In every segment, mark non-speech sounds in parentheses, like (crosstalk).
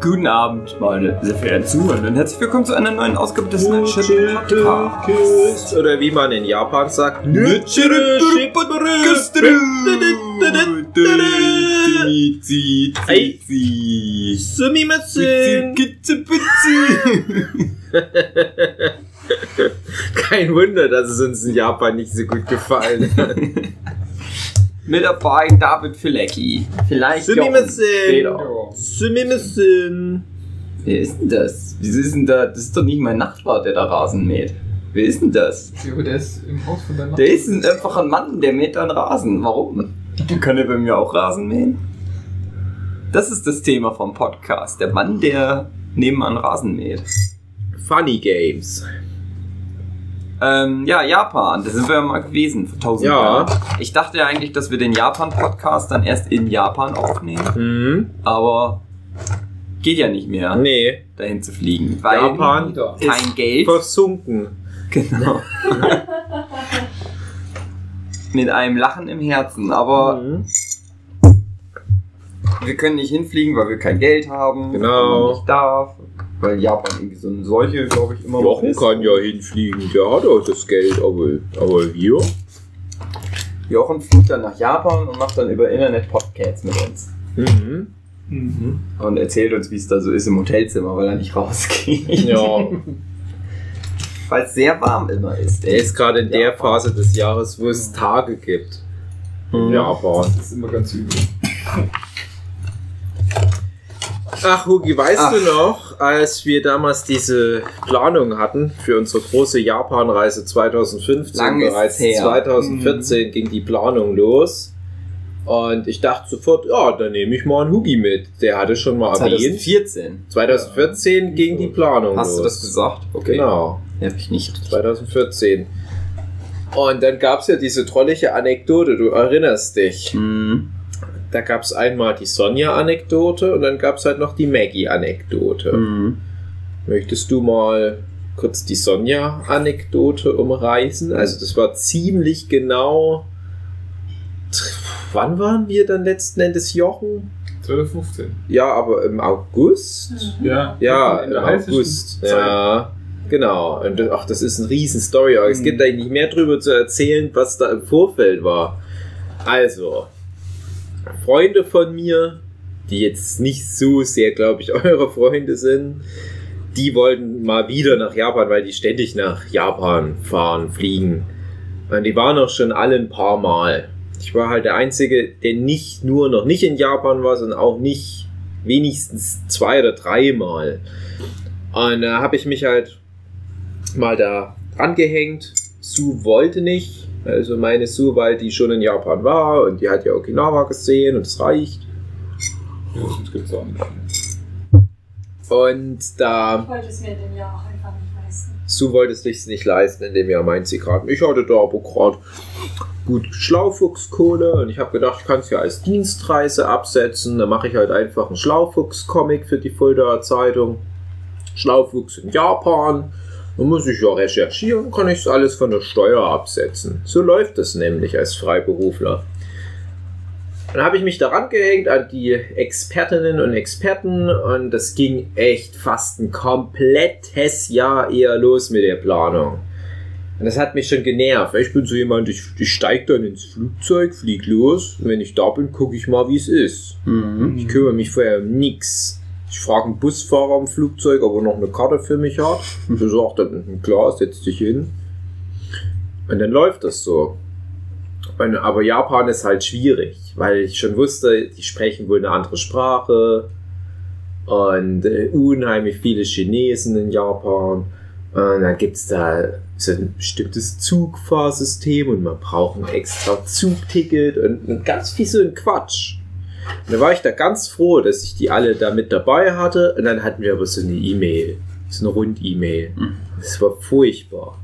Guten Abend, meine sehr verehrten Zuhörer und herzlich willkommen zu einer neuen Ausgabe des Nerdship Podcasts. Oder wie man in Japan sagt, Ei. Sumimasen. Kein Wunder, dass es uns in Japan nicht so gut gefallen hat. (laughs) Mit dabei David Filecki. Vielleicht Jochen Sumimasen. Wer ist denn das? Wieso ist denn da? Das ist doch nicht mein Nachbar, der da Rasen mäht. Wer ist denn das? Jo, der ist im Haus von deinem Der ist ein Mann, der mäht dann Rasen. Warum? Kann er bei mir auch Rasen mähen? Das ist das Thema vom Podcast. Der Mann, der nebenan Rasen mäht. Funny Games. Ähm, ja, Japan, da sind wir ja mal gewesen vor tausend Ja. Jahren. Ich dachte ja eigentlich, dass wir den Japan-Podcast dann erst in Japan aufnehmen, Mhm. aber geht ja nicht mehr, Nee. dahin zu fliegen, weil Japan kein Geld. versunken. Genau. (laughs) Mit einem Lachen im Herzen, aber Mhm. wir können nicht hinfliegen, weil wir kein Geld haben, Genau. nicht darf, weil Japan irgendwie so eine Seuche, glaube ich, immer noch Jochen ist. kann ja hinfliegen, der hat auch das Geld, aber, aber wir? Jochen fliegt dann nach Japan und macht dann über Internet Podcasts mit uns. Mhm. Mhm. Und erzählt uns, wie es da so ist im Hotelzimmer, weil er nicht rausgeht. Ja, (laughs) Weil es sehr warm immer ist. er ist gerade in der. Phase des Jahres, wo es Tage gibt. In Mhm. Japan. Das ist immer ganz übel. Ach, Hugi, weißt Ach. du noch, als wir damals diese Planung hatten für unsere große Japanreise 2015, Lang bereits her. 2014 ging die Planung los. Und ich dachte sofort, ja, dann nehme ich mal einen Hugi mit. Der hatte schon mal erwähnt. 2014. 2014 ging die Planung Hast los. du das gesagt? Okay. Genau, Ja, hab ich nicht. 2014. Und dann gab es ja diese trollige Anekdote, du erinnerst dich. Mhm. Da gab es einmal die Sonja-Anekdote und dann gab es halt noch die Maggie-Anekdote. Mhm. Möchtest du mal kurz die Sonja-Anekdote umreißen? Also das war ziemlich genau. Wann waren wir dann letzten Endes Jochen? 2015. Ja, aber im August? Ja. Ja, in im August. Zeit. Ja, genau. Und das- ach, das ist eine riesen Story. Aber es Mhm. gibt eigentlich nicht mehr drüber zu erzählen, was da im Vorfeld war. Also, Freunde von mir, die jetzt nicht so sehr, glaube ich, (laughs) eure Freunde sind, die wollten mal wieder nach Japan, weil die ständig nach Japan fahren, fliegen. Und die waren auch schon alle ein paar Mal. Ich war halt der Einzige, der nicht nur noch nicht in Japan war, sondern auch nicht wenigstens zwei oder dreimal. Und da habe ich mich halt mal da angehängt. Sue wollte nicht. Also meine Sue, weil die schon in Japan war und die hat ja Okinawa gesehen und es reicht. Ja, sonst gibt's auch nicht. Und da Ich wollte es mir in dem Jahr auch einfach nicht leisten. Sue wollte es sich nicht leisten, in dem Jahr meint sie gerade. Ich hatte da aber gerade gut Schlaufuchskohle und ich habe gedacht, ich kann es ja als Dienstreise absetzen. Dann mache ich halt einfach einen Schlaufuchs-Comic für die Fuldaer Zeitung. Schlaufuchs in Japan. Dann muss ich ja recherchieren, kann ich alles von der Steuer absetzen. So läuft es nämlich als Freiberufler. Dann habe ich mich daran gehängt an die Expertinnen und Experten und das ging echt fast ein komplettes Jahr eher los mit der Planung. Und das hat mich schon genervt. Ich bin so jemand, ich, ich steige dann ins Flugzeug, flieg los und wenn ich da bin, gucke ich mal, wie es ist. Mhm. Ich kümmere mich vorher um nix. Ich frage einen Busfahrer im Flugzeug, ob er noch eine Karte für mich hat. (laughs) Der sagt dann, klar, setz dich hin. Und dann läuft das so. Und, aber Japan ist halt schwierig, weil ich schon wusste, die sprechen wohl eine andere Sprache. Und äh, unheimlich viele Chinesen in Japan. Und dann gibt es da so ein bestimmtes Zugfahrsystem und man braucht ein extra Zugticket und, und ganz viel so ein Quatsch. Und da war ich da ganz froh, dass ich die alle da mit dabei hatte. Und dann hatten wir aber so eine E-Mail, so eine Rund-E-Mail. Mhm. Das war furchtbar.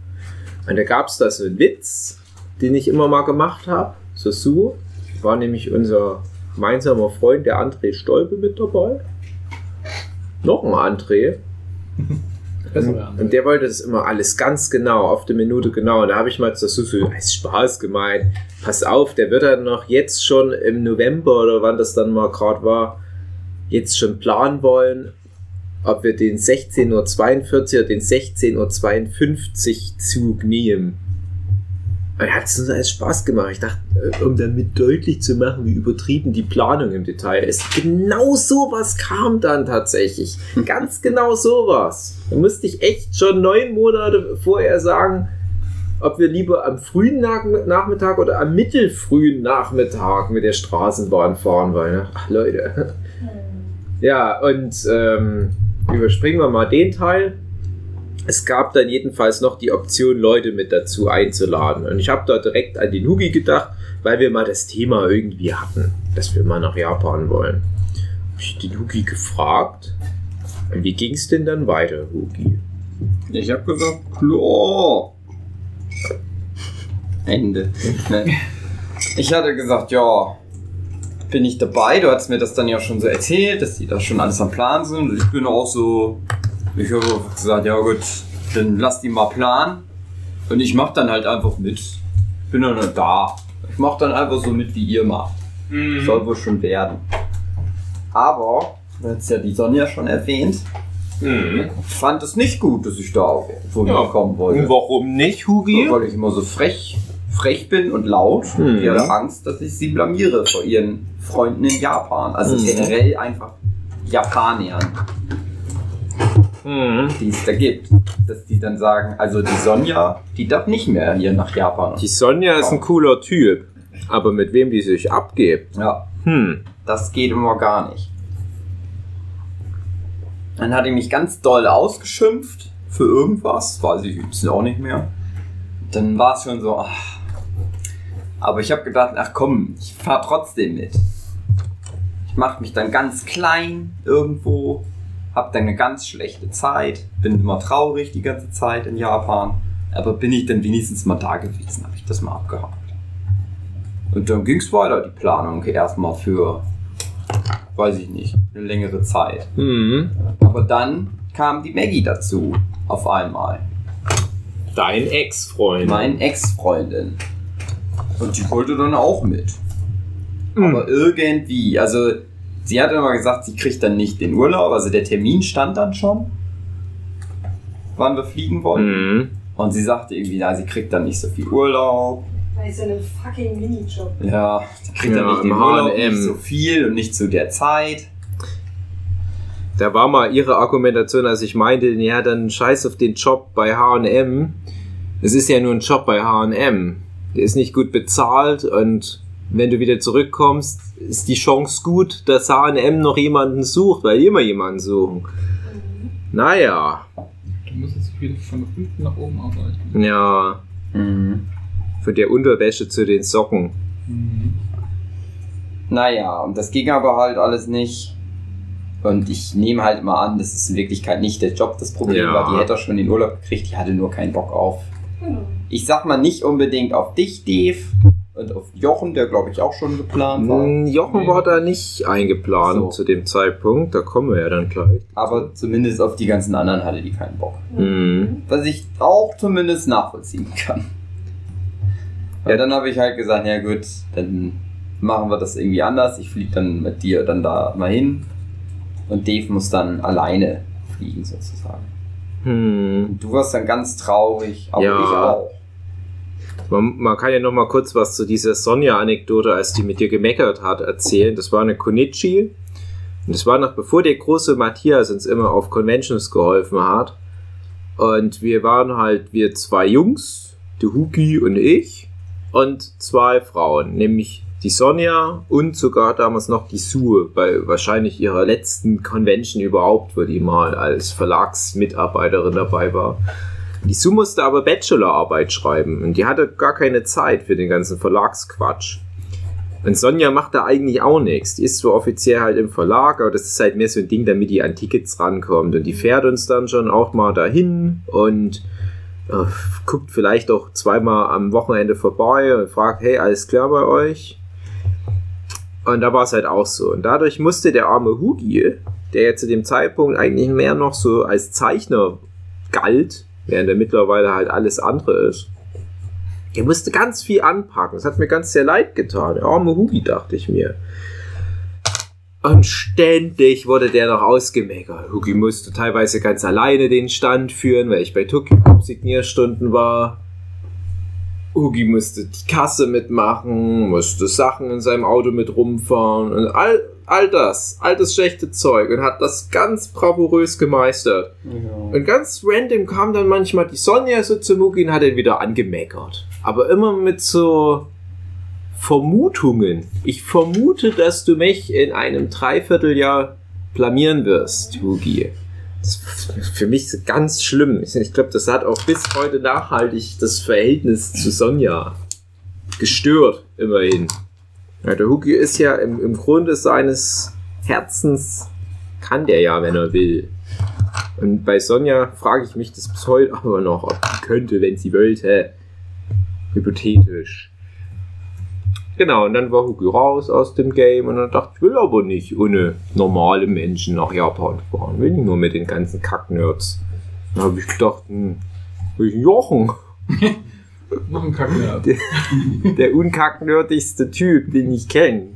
Und da gab es da so einen Witz, den ich immer mal gemacht habe. So so. War nämlich unser gemeinsamer Freund, der André Stolpe, mit dabei. Noch ein André. (laughs) Besser Und der wollte das immer alles ganz genau, auf die Minute genau. Und da habe ich mal so für als Spaß gemeint. Pass auf, der wird dann noch jetzt schon im November oder wann das dann mal gerade war, jetzt schon planen wollen, ob wir den 16.42 Uhr oder den 16.52 Uhr Zug nehmen. Und hat es uns alles Spaß gemacht. Ich dachte, äh, um damit deutlich zu machen, wie übertrieben die Planung im Detail ist. Genau sowas kam dann tatsächlich. Ganz genau sowas. Da musste ich echt schon neun Monate vorher sagen, ob wir lieber am frühen Nach Nachmittag oder am mittelfrühen Nachmittag mit der Straßenbahn fahren wollen. Ach Leute. Ja, und ähm, überspringen wir mal den Teil. Es gab dann jedenfalls noch die Option, Leute mit dazu einzuladen. Und ich habe da direkt an die Nugi gedacht, weil wir mal das Thema irgendwie hatten, dass wir mal nach Japan wollen. Hab ich die Nugi gefragt. Wie ging es denn dann weiter, Hugi? Ich habe gesagt, klar. Ende. Ne? Ich hatte gesagt, ja, bin ich dabei. Du hast mir das dann ja schon so erzählt, dass die da schon alles am Plan sind. Ich bin auch so, ich habe gesagt, ja gut, dann lass die mal planen. Und ich mach dann halt einfach mit. Bin dann halt da. Ich mach dann einfach so mit, wie ihr macht. Soll wohl schon werden. Aber, du hast ja die Sonja schon erwähnt, ich fand es nicht gut, dass ich da auch so Ja. kommen wollte. Und warum nicht, Hugi? Weil ich immer so frech, frech bin und laut. Mhm. Die hatte Angst, dass ich sie blamiere vor ihren Freunden in Japan. Also Mhm. generell einfach Japaniern, Mhm. die es da gibt. Dass die dann sagen, also die Sonja, die darf nicht mehr hier nach Japan. Die Sonja ist ein cooler Typ. Aber mit wem die sich abgibt? Ja, Hm. das geht immer gar nicht. Dann hat er mich ganz doll ausgeschimpft für irgendwas, weiß ich jetzt auch nicht mehr. Dann war es schon so, ach. aber ich habe gedacht, ach komm, ich fahr trotzdem mit. Ich mache mich dann ganz klein irgendwo, hab dann eine ganz schlechte Zeit, bin immer traurig die ganze Zeit in Japan, aber bin ich dann wenigstens mal da gewesen, habe ich das mal abgehakt. Und dann ging es weiter, die Planung erstmal für, weiß ich nicht, eine längere Zeit. Mhm. Aber dann kam die Maggie dazu, auf einmal. Dein Ex-Freund. Meine Ex-Freundin. Und die wollte dann auch mit. Mhm. Aber irgendwie, also sie hat immer gesagt, sie kriegt dann nicht den Urlaub, also der Termin stand dann schon, wann wir fliegen wollen. Mhm. Und sie sagte irgendwie, na, sie kriegt dann nicht so viel Urlaub. Bei so einem fucking Minijob. Ja, sie kriegt Ja, dann nicht den im Urlaub, H&M. nicht so viel und nicht zu der Zeit. Da war mal ihre Argumentation, als ich meinte, ja, dann scheiß auf den Job bei H&M. Es ist ja nur ein Job bei H&M. Der ist nicht gut bezahlt und wenn du wieder zurückkommst, ist die Chance gut, dass H&M noch jemanden sucht, weil die immer jemanden suchen. Naja, Du musst jetzt wieder von unten nach oben arbeiten. ja, von der Unterwäsche zu den Socken. Mhm. Naja, und das ging aber halt alles nicht. Und ich nehme halt mal an, dass es in Wirklichkeit nicht der Job das Problem Ja. war. Die hätte schon den Urlaub gekriegt, die hatte nur keinen Bock auf. Genau. Ich sag mal nicht unbedingt auf dich, Dave, und auf Jochen, der glaube ich auch schon geplant war. Jochen war da nicht eingeplant So. zu dem Zeitpunkt, da kommen wir ja dann gleich. Aber zumindest auf die ganzen anderen hatte die keinen Bock. Mhm. Was ich auch zumindest nachvollziehen kann. Ja, dann habe ich halt gesagt, ja gut, dann machen wir das irgendwie anders. Ich fliege dann mit dir dann da mal hin. Und Dave muss dann alleine fliegen sozusagen. Hm. Du warst dann ganz traurig, aber Ja. ich auch. Man, man kann ja noch mal kurz was zu dieser Sonja-Anekdote, als die mit dir gemeckert hat, erzählen. Das war eine Konichi. Und das war noch bevor der große Matthias uns immer auf Conventions geholfen hat. Und wir waren halt, wir zwei Jungs, der Huki und ich, und zwei Frauen, nämlich die Sonja und sogar damals noch die Sue, bei wahrscheinlich ihrer letzten Convention überhaupt, wo die mal als Verlagsmitarbeiterin dabei war. Die Sue musste aber Bachelorarbeit schreiben und die hatte gar keine Zeit für den ganzen Verlagsquatsch. Und Sonja macht da eigentlich auch nichts. Die ist zwar offiziell halt im Verlag, aber das ist halt mehr so ein Ding, damit die an Tickets rankommt. Und die fährt uns dann schon auch mal dahin und äh, guckt vielleicht auch zweimal am Wochenende vorbei und fragt, hey, alles klar bei euch? Und da war es halt auch so. Und dadurch musste der arme Hugi, der ja zu dem Zeitpunkt eigentlich mehr noch so als Zeichner galt, während er mittlerweile halt alles andere ist, der musste ganz viel anpacken. Das hat mir ganz sehr leid getan. Der arme Hugi, dachte ich mir. Und ständig wurde der noch ausgemeckert. Hugi musste teilweise ganz alleine den Stand führen, weil ich bei Club Signierstunden war. Hugi musste die Kasse mitmachen, musste Sachen in seinem Auto mit rumfahren und all, all das, all das schlechte Zeug und hat das ganz bravourös gemeistert. Und ganz random kam dann manchmal die Sonja so zu Mugi und hat ihn wieder angemeckert. Aber immer mit so Vermutungen. Ich vermute, dass du mich in einem Dreivierteljahr blamieren wirst, Hugi. Das ist für mich ganz schlimm. Ich glaube, das hat auch bis heute nachhaltig das Verhältnis zu Sonja gestört, immerhin. Ja, der Hugi ist ja im, im Grunde seines Herzens, kann der ja, wenn er will. Und bei Sonja frage ich mich das bis heute aber noch, ob die könnte, wenn sie wollte. Hypothetisch. Genau, und dann war Hugi raus aus dem Game und dann dachte ich, will aber nicht ohne normale Menschen nach Japan fahren. Will nicht nur mit den ganzen Kacknerds. Dann habe ich gedacht, hm, will ich Jochen. (laughs) Noch ein Kacknerd. Der, der unkacknerdigste Typ, den ich kenne.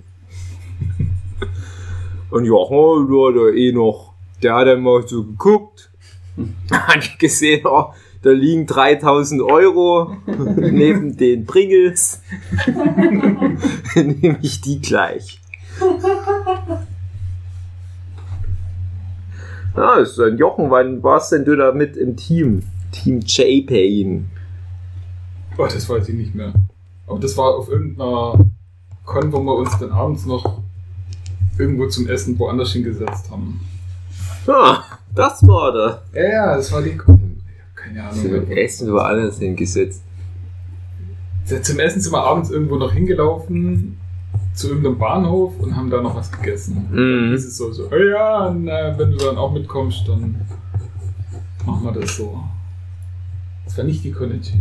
Und Jochen, der hat ja eh noch, der hat dann mal so geguckt, (laughs) hat gesehen, oh, da liegen 3000 Euro (laughs) neben den Pringles. (laughs) Nehme ich die gleich. Ah, ist ein Jochen, wann warst denn du da mit im Team? Team J-Pain. Oh, das weiß ich nicht mehr. Aber das war auf irgendeiner Con, wo wir uns dann abends noch irgendwo zum Essen woanders hingesetzt haben. Ah, das war da. Ja, ja, das war die Con. Keine Ahnung. Zum Essen woanders hingesetzt. Zum Essen sind wir abends irgendwo noch hingelaufen zu irgendeinem Bahnhof und haben da noch was gegessen. Mhm. Dann hieß es so, so hey, ja, und, äh, wenn du dann auch mitkommst, dann machen wir das so. Das war nicht die Konichi.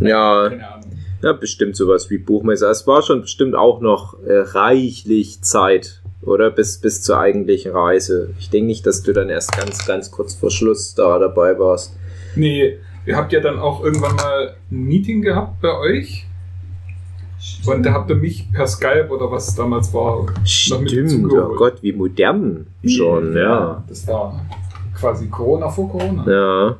Ja, Keine Ahnung. ja, bestimmt sowas wie Buchmesser. Es war schon bestimmt auch noch äh, reichlich Zeit, oder? Bis, bis zur eigentlichen Reise. Ich denke nicht, dass du dann erst ganz, ganz kurz vor Schluss da dabei warst. Nee, ihr habt ja dann auch irgendwann mal ein Meeting gehabt bei euch. Und da habt ihr mich per Skype oder was es damals war. Stimmt, oh Gott, wie modern schon, ja. Das war quasi Corona vor Corona. Ja.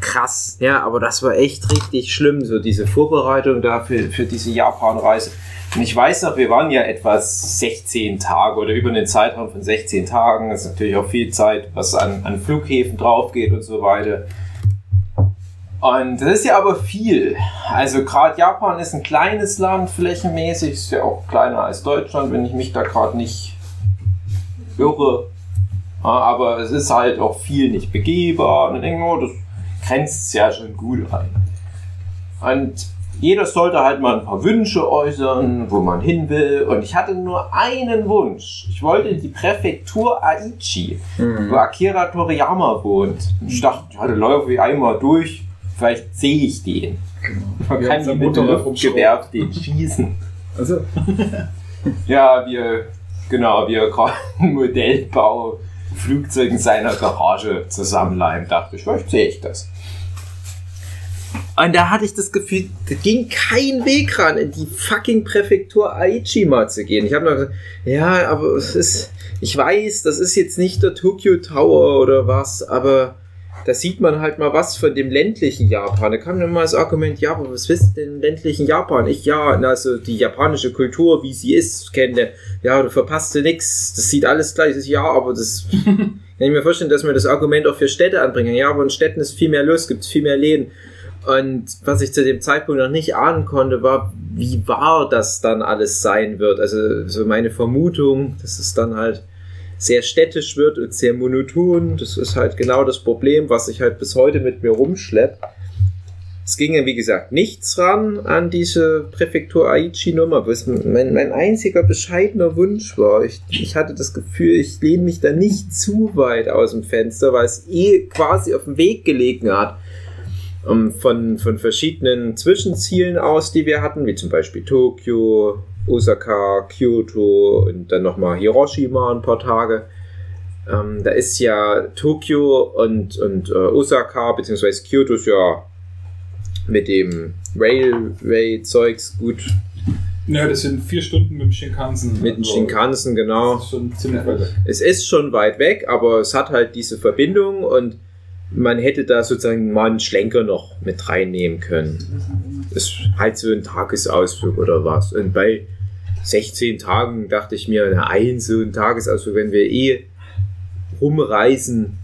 Krass, ja, aber das war echt richtig schlimm, so diese Vorbereitung da für, diese Japan-Reise. Und ich weiß noch, wir waren ja etwa 16 Tage oder über einen Zeitraum von 16 Tagen. Das ist natürlich auch viel Zeit, was an, an Flughäfen drauf geht und so weiter. Und das ist ja aber viel. Also gerade Japan ist ein kleines Land flächenmäßig, ist ja auch kleiner als Deutschland, wenn ich mich da gerade nicht irre. Aber es ist halt auch viel nicht begehbar. Und dann denke oh, das grenzt es ja schon gut ein. Und jeder sollte halt mal ein paar Wünsche äußern, wo man hin will. Und ich hatte nur einen Wunsch. Ich wollte in die Präfektur Aichi, wo Akira Toriyama wohnt. Und ich dachte, ja, da laufe ich einmal durch, vielleicht sehe ich den. Man Wir kann die mit dem Luftgewehr den schießen. Also, (laughs) Ja, wir, genau, wir gerade ein Modellbau Flugzeug in seiner Garage zusammenleimen, dachte ich, vielleicht sehe ich das. Und da hatte ich das Gefühl, da ging kein Weg ran, in die fucking Präfektur Aichi mal zu gehen. Ich habe noch gesagt, ja, aber es ist, ich weiß, das ist jetzt nicht der Tokyo Tower oder was, aber da sieht man halt mal was von dem ländlichen Japan. Da kam dann mal das Argument, ja, aber was wisst denn im ländlichen Japan? Ich, ja, also die japanische Kultur, wie sie ist, kenne. Ja, du verpasst nix. Das sieht alles gleich. aus. Ja, aber das (laughs) kann ich mir vorstellen, dass wir das Argument auch für Städte anbringen. Ja, aber in Städten ist viel mehr los, gibt viel mehr Läden. Und was ich zu dem Zeitpunkt noch nicht ahnen konnte, war, wie wahr das dann alles sein wird. Also so meine Vermutung, dass es dann halt sehr städtisch wird und sehr monoton. Das ist halt genau das Problem, was ich halt bis heute mit mir rumschlepp. Es ging ja, wie gesagt, nichts ran an diese Präfektur Aichi-Nummer, was mein, mein einziger bescheidener Wunsch war. Ich, ich hatte das Gefühl, ich lehne mich da nicht zu weit aus dem Fenster, weil es eh quasi auf dem Weg gelegen hat. Um, von, von verschiedenen Zwischenzielen aus, die wir hatten, wie zum Beispiel Tokio, Osaka, Kyoto und dann nochmal Hiroshima ein paar Tage. Ähm, da ist ja Tokio und, und äh, Osaka, beziehungsweise Kyoto ist ja mit dem Railway-Zeugs gut Ja, das sind vier Stunden mit dem Shinkansen. Mit dem Also, Shinkansen, genau. Das ist schon ziemlich weit weg. Es ist schon weit weg, aber es hat halt diese Verbindung und man hätte da sozusagen mal einen Schlenker noch mit reinnehmen können. Ist halt so ein Tagesausflug oder was. Und bei 16 Tagen dachte ich mir, na, ein so ein Tagesausflug, wenn wir eh rumreisen,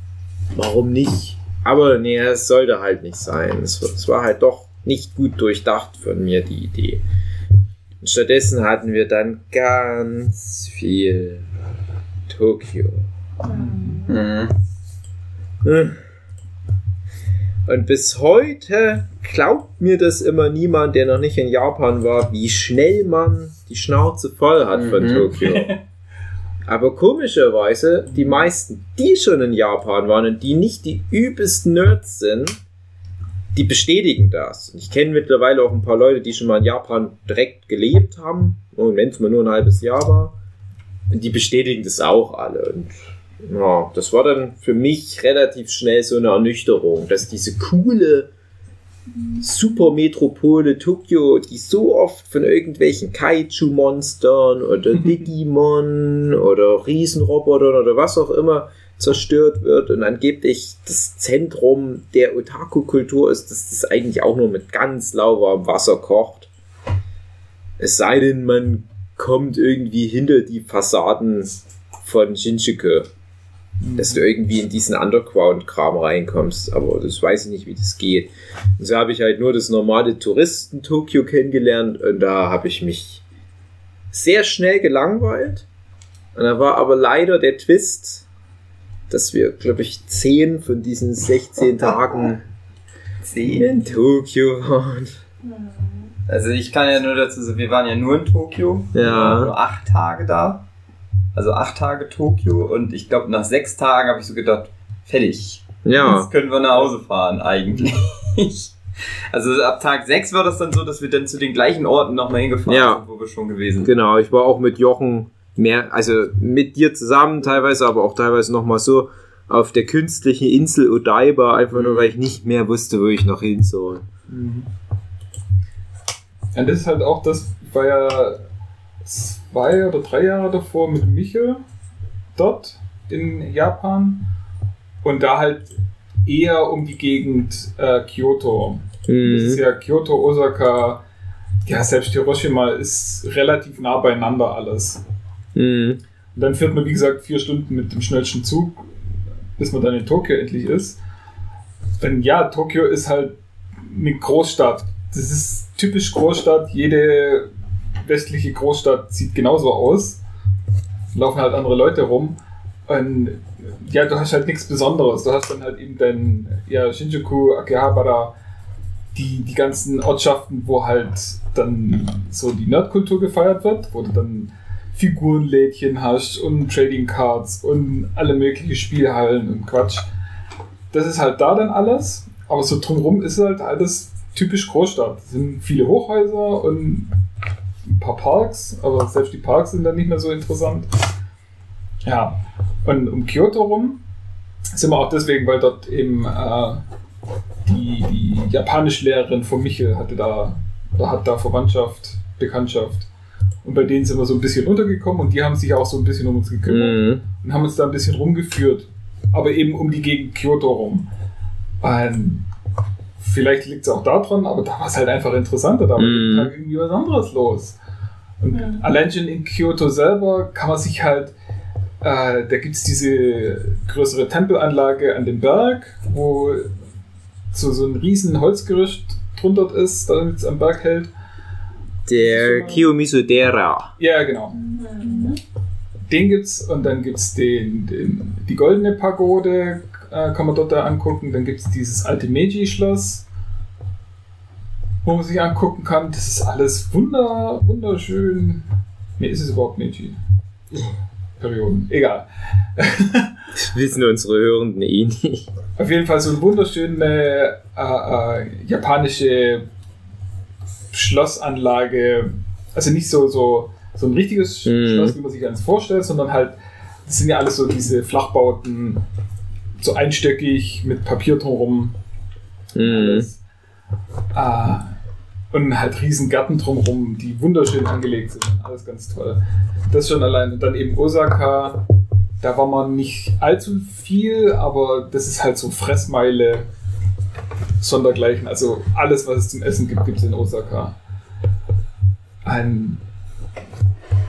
warum nicht? Aber nee, es sollte halt nicht sein. Es, es war halt doch nicht gut durchdacht von mir, die Idee. Und stattdessen hatten wir dann ganz viel Tokio. Mhm. Und bis heute glaubt mir das immer niemand, der noch nicht in Japan war, wie schnell man die Schnauze voll hat von Mhm. Tokio. (laughs) Aber komischerweise, die meisten, die schon in Japan waren und die nicht die übelsten Nerds sind, die bestätigen das. Und ich kenne mittlerweile auch ein paar Leute, die schon mal in Japan direkt gelebt haben, und wenn es mal nur ein halbes Jahr war. Und die bestätigen das auch alle. Und ja, das war dann für mich relativ schnell so eine Ernüchterung, dass diese coole Supermetropole Tokio, die so oft von irgendwelchen Kaiju-Monstern oder (laughs) Digimon oder Riesenrobotern oder was auch immer zerstört wird und angeblich das Zentrum der Otaku-Kultur ist, dass das eigentlich auch nur mit ganz lauwarmem Wasser kocht. Es sei denn, man kommt irgendwie hinter die Fassaden von Shinjuku dass du irgendwie in diesen Underground-Kram reinkommst, aber das weiß ich nicht, wie das geht. Und so habe ich halt nur das normale Touristen-Tokio kennengelernt und da habe ich mich sehr schnell gelangweilt. Und da war aber leider der Twist, dass wir, glaube ich, 10 von diesen 16 (laughs) Tagen Zehn. in Tokio waren. Also ich kann ja nur dazu sagen, wir waren ja nur in Tokio. Ja. Wir waren nur acht Tage da. Also acht Tage Tokio und ich glaube nach sechs Tagen habe ich so gedacht, fertig. Ja, Jetzt können wir nach Hause fahren eigentlich. (laughs) Also ab Tag sechs war das dann so, dass wir dann zu den gleichen Orten nochmal hingefahren Ja. sind, wo wir schon gewesen sind. genau. Ich war auch mit Jochen mehr, also mit dir zusammen teilweise, aber auch teilweise nochmal so auf der künstlichen Insel Odaiba, einfach nur, weil ich nicht mehr wusste, wo ich noch hin soll. Ja, das ist halt auch das, war ja zwei oder drei Jahre davor mit Michel dort in Japan und da halt eher um die Gegend äh, Kyoto. Das ist Mhm. ja Kyoto, Osaka, ja, selbst Hiroshima ist relativ nah beieinander alles. Mhm. Und dann fährt man, wie gesagt, vier Stunden mit dem schnellsten Zug, bis man dann in Tokio endlich ist. Und ja, Tokio ist halt eine Großstadt. Das ist typisch Großstadt. Jede westliche Großstadt sieht genauso aus. Laufen halt andere Leute rum. Und ja, du hast halt nichts Besonderes. Du hast dann halt eben dein ja, Shinjuku, Akihabara, die, die ganzen Ortschaften, wo halt dann so die Nerdkultur gefeiert wird, wo du dann Figurenlädchen hast und Trading Cards und alle möglichen Spielhallen und Quatsch. Das ist halt da dann alles, aber so drumherum ist halt alles typisch Großstadt. Es sind viele Hochhäuser und paar Parks, aber selbst die Parks sind dann nicht mehr so interessant. Ja, und um Kyoto rum sind wir auch deswegen, weil dort eben äh, die, die Japanischlehrerin von Michel hatte da, oder hat da Verwandtschaft, Bekanntschaft. Und bei denen sind wir so ein bisschen untergekommen und die haben sich auch so ein bisschen um uns gekümmert Mhm. und haben uns da ein bisschen rumgeführt. Aber eben um die Gegend Kyoto rum. Ähm, vielleicht liegt es auch daran, aber da war es halt einfach interessanter. Da war Mhm. Irgendwie was anderes los. Und allein schon in Kyoto selber kann man sich halt, äh, da gibt es diese größere Tempelanlage an dem Berg, wo so, so ein riesen Holzgerüst drunter ist, damit es am Berg hält. Der Kiyomizu-dera. Ja, genau. Den gibt's und dann gibt's den, den die goldene Pagode, äh, kann man dort da angucken. Dann gibt's dieses alte Meiji-Schloss, wo man sich angucken kann. Das ist alles wunder, wunderschön. Nee, ist es überhaupt Meiji? Perioden. Egal. (laughs) Das wissen unsere Hörenden eh nicht. Auf jeden Fall so eine wunderschöne äh, äh, japanische Schlossanlage. Also nicht so, so, so ein richtiges Mhm. Schloss, wie man sich eins vorstellt, sondern halt, das sind ja alles so diese Flachbauten, so einstöckig mit Papier drumherum. Mhm. Alles. Und halt riesen Gärten drumherum, die wunderschön angelegt sind. Alles ganz toll. Das schon allein. Und dann eben Osaka, da war man nicht allzu viel, aber das ist halt so Fressmeile sondergleichen. Also alles, was es zum Essen gibt, gibt es in Osaka. Ein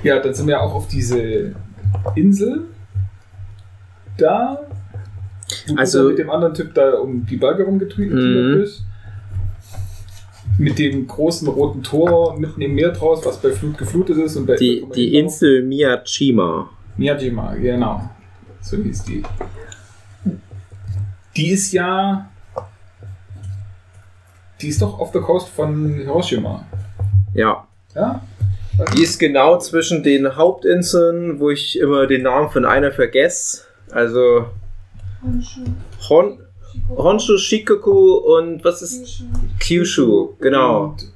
ja, dann sind wir auch auf diese Insel da. Wo Also- mit dem anderen Typ da um die Berge rumgetrieben Mhm. Mit dem großen roten Tor mitten im Meer draus, was bei Flut geflutet ist. Und bei Die, die Insel Miyajima. Miyajima, genau. So hieß die. Die ist ja. Die ist doch auf der Coast von Hiroshima. Ja. Ja? Die ist genau zwischen den Hauptinseln, wo ich immer den Namen von einer vergesse. Also Hon Honshu, Shikoku und was ist Kyushu, genau. Und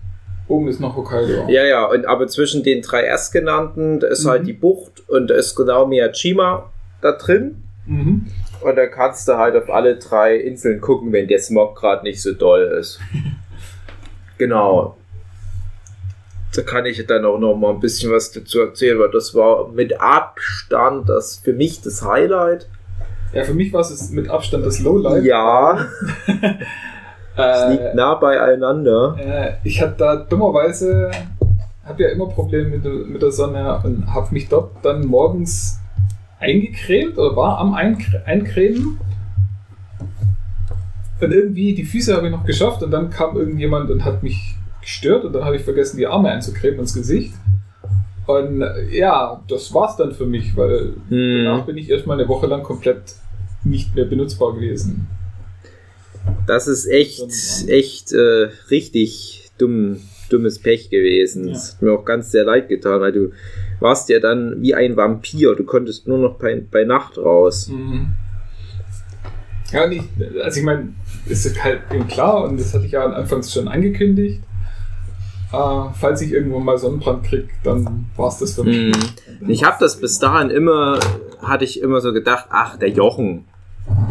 oben ist noch Hokkaido. Ja, ja, und aber zwischen den drei erstgenannten, da ist Mhm. halt die Bucht und da ist genau Miyajima da drin. Mhm. Und da kannst du halt auf alle drei Inseln gucken, wenn der Smog gerade nicht so doll ist. (laughs) genau. Da kann ich dann auch noch mal ein bisschen was dazu erzählen, weil das war mit Abstand das für mich das Highlight. Ja, für mich war es mit Abstand das Lowlight. Ja, (laughs) es liegt Äh, nah beieinander. äh, ich hatte da dummerweise, habe ja immer Probleme mit, der- mit der Sonne und habe mich dort dann morgens eingecremt oder war am Eincre Eincremen. Und irgendwie die Füße habe ich noch geschafft und dann kam irgendjemand und hat mich gestört und dann habe ich vergessen, die Arme einzucremen ins Gesicht. Und ja, das war's dann für mich, weil danach Hm, bin ich erstmal eine Woche lang komplett nicht mehr benutzbar gewesen. das ist echt, echt äh, richtig dumm, dummes Pech gewesen. Ja. Das hat mir auch ganz sehr leid getan, weil du warst ja dann wie ein Vampir. Du konntest nur noch bei, bei Nacht raus. Mhm. Ja, und ich, also ich meine, ist halt eben klar und das hatte ich ja anfangs schon angekündigt. Äh, falls ich irgendwo mal Sonnenbrand krieg, dann war es das für mich. Mhm. Ich habe das bis dahin immer, hatte ich immer so gedacht, ach, der Jochen,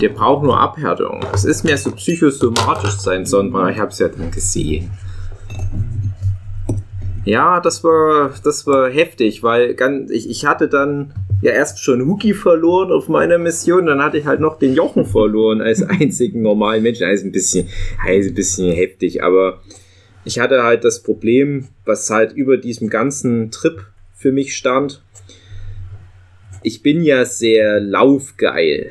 der braucht nur Abhärtung. Es ist mehr so psychosomatisch sein Sonnenbrand. Ich habe es ja dann gesehen. Ja, das war, das war heftig, weil ganz, ich, ich hatte dann ja erst schon Huki verloren auf meiner Mission, dann hatte ich halt noch den Jochen verloren als (laughs) einzigen normalen Menschen. Also ein bisschen, also ein bisschen heftig, aber ich hatte halt das Problem, was halt über diesem ganzen Trip für mich stand. Ich bin ja sehr laufgeil.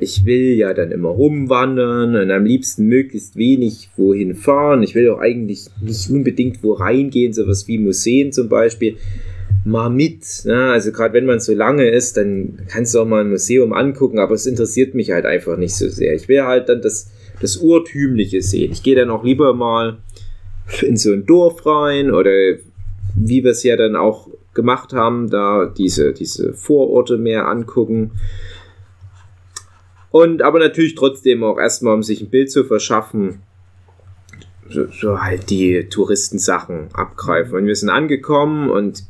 Ich will ja dann immer rumwandern und am liebsten möglichst wenig wohin fahren. Ich will auch eigentlich nicht unbedingt wo reingehen, sowas wie Museen zum Beispiel. Mal mit. Ne? Also gerade wenn man so lange ist, dann kannst du auch mal ein Museum angucken, aber es interessiert mich halt einfach nicht so sehr. Ich will halt dann das, das Urtümliche sehen. Ich gehe dann auch lieber mal in so ein Dorf rein oder wie wir es ja dann auch gemacht haben, da diese, diese Vororte mehr angucken. Und aber natürlich trotzdem auch erstmal, um sich ein Bild zu verschaffen, so, so halt die Touristensachen abgreifen. Und wir sind angekommen und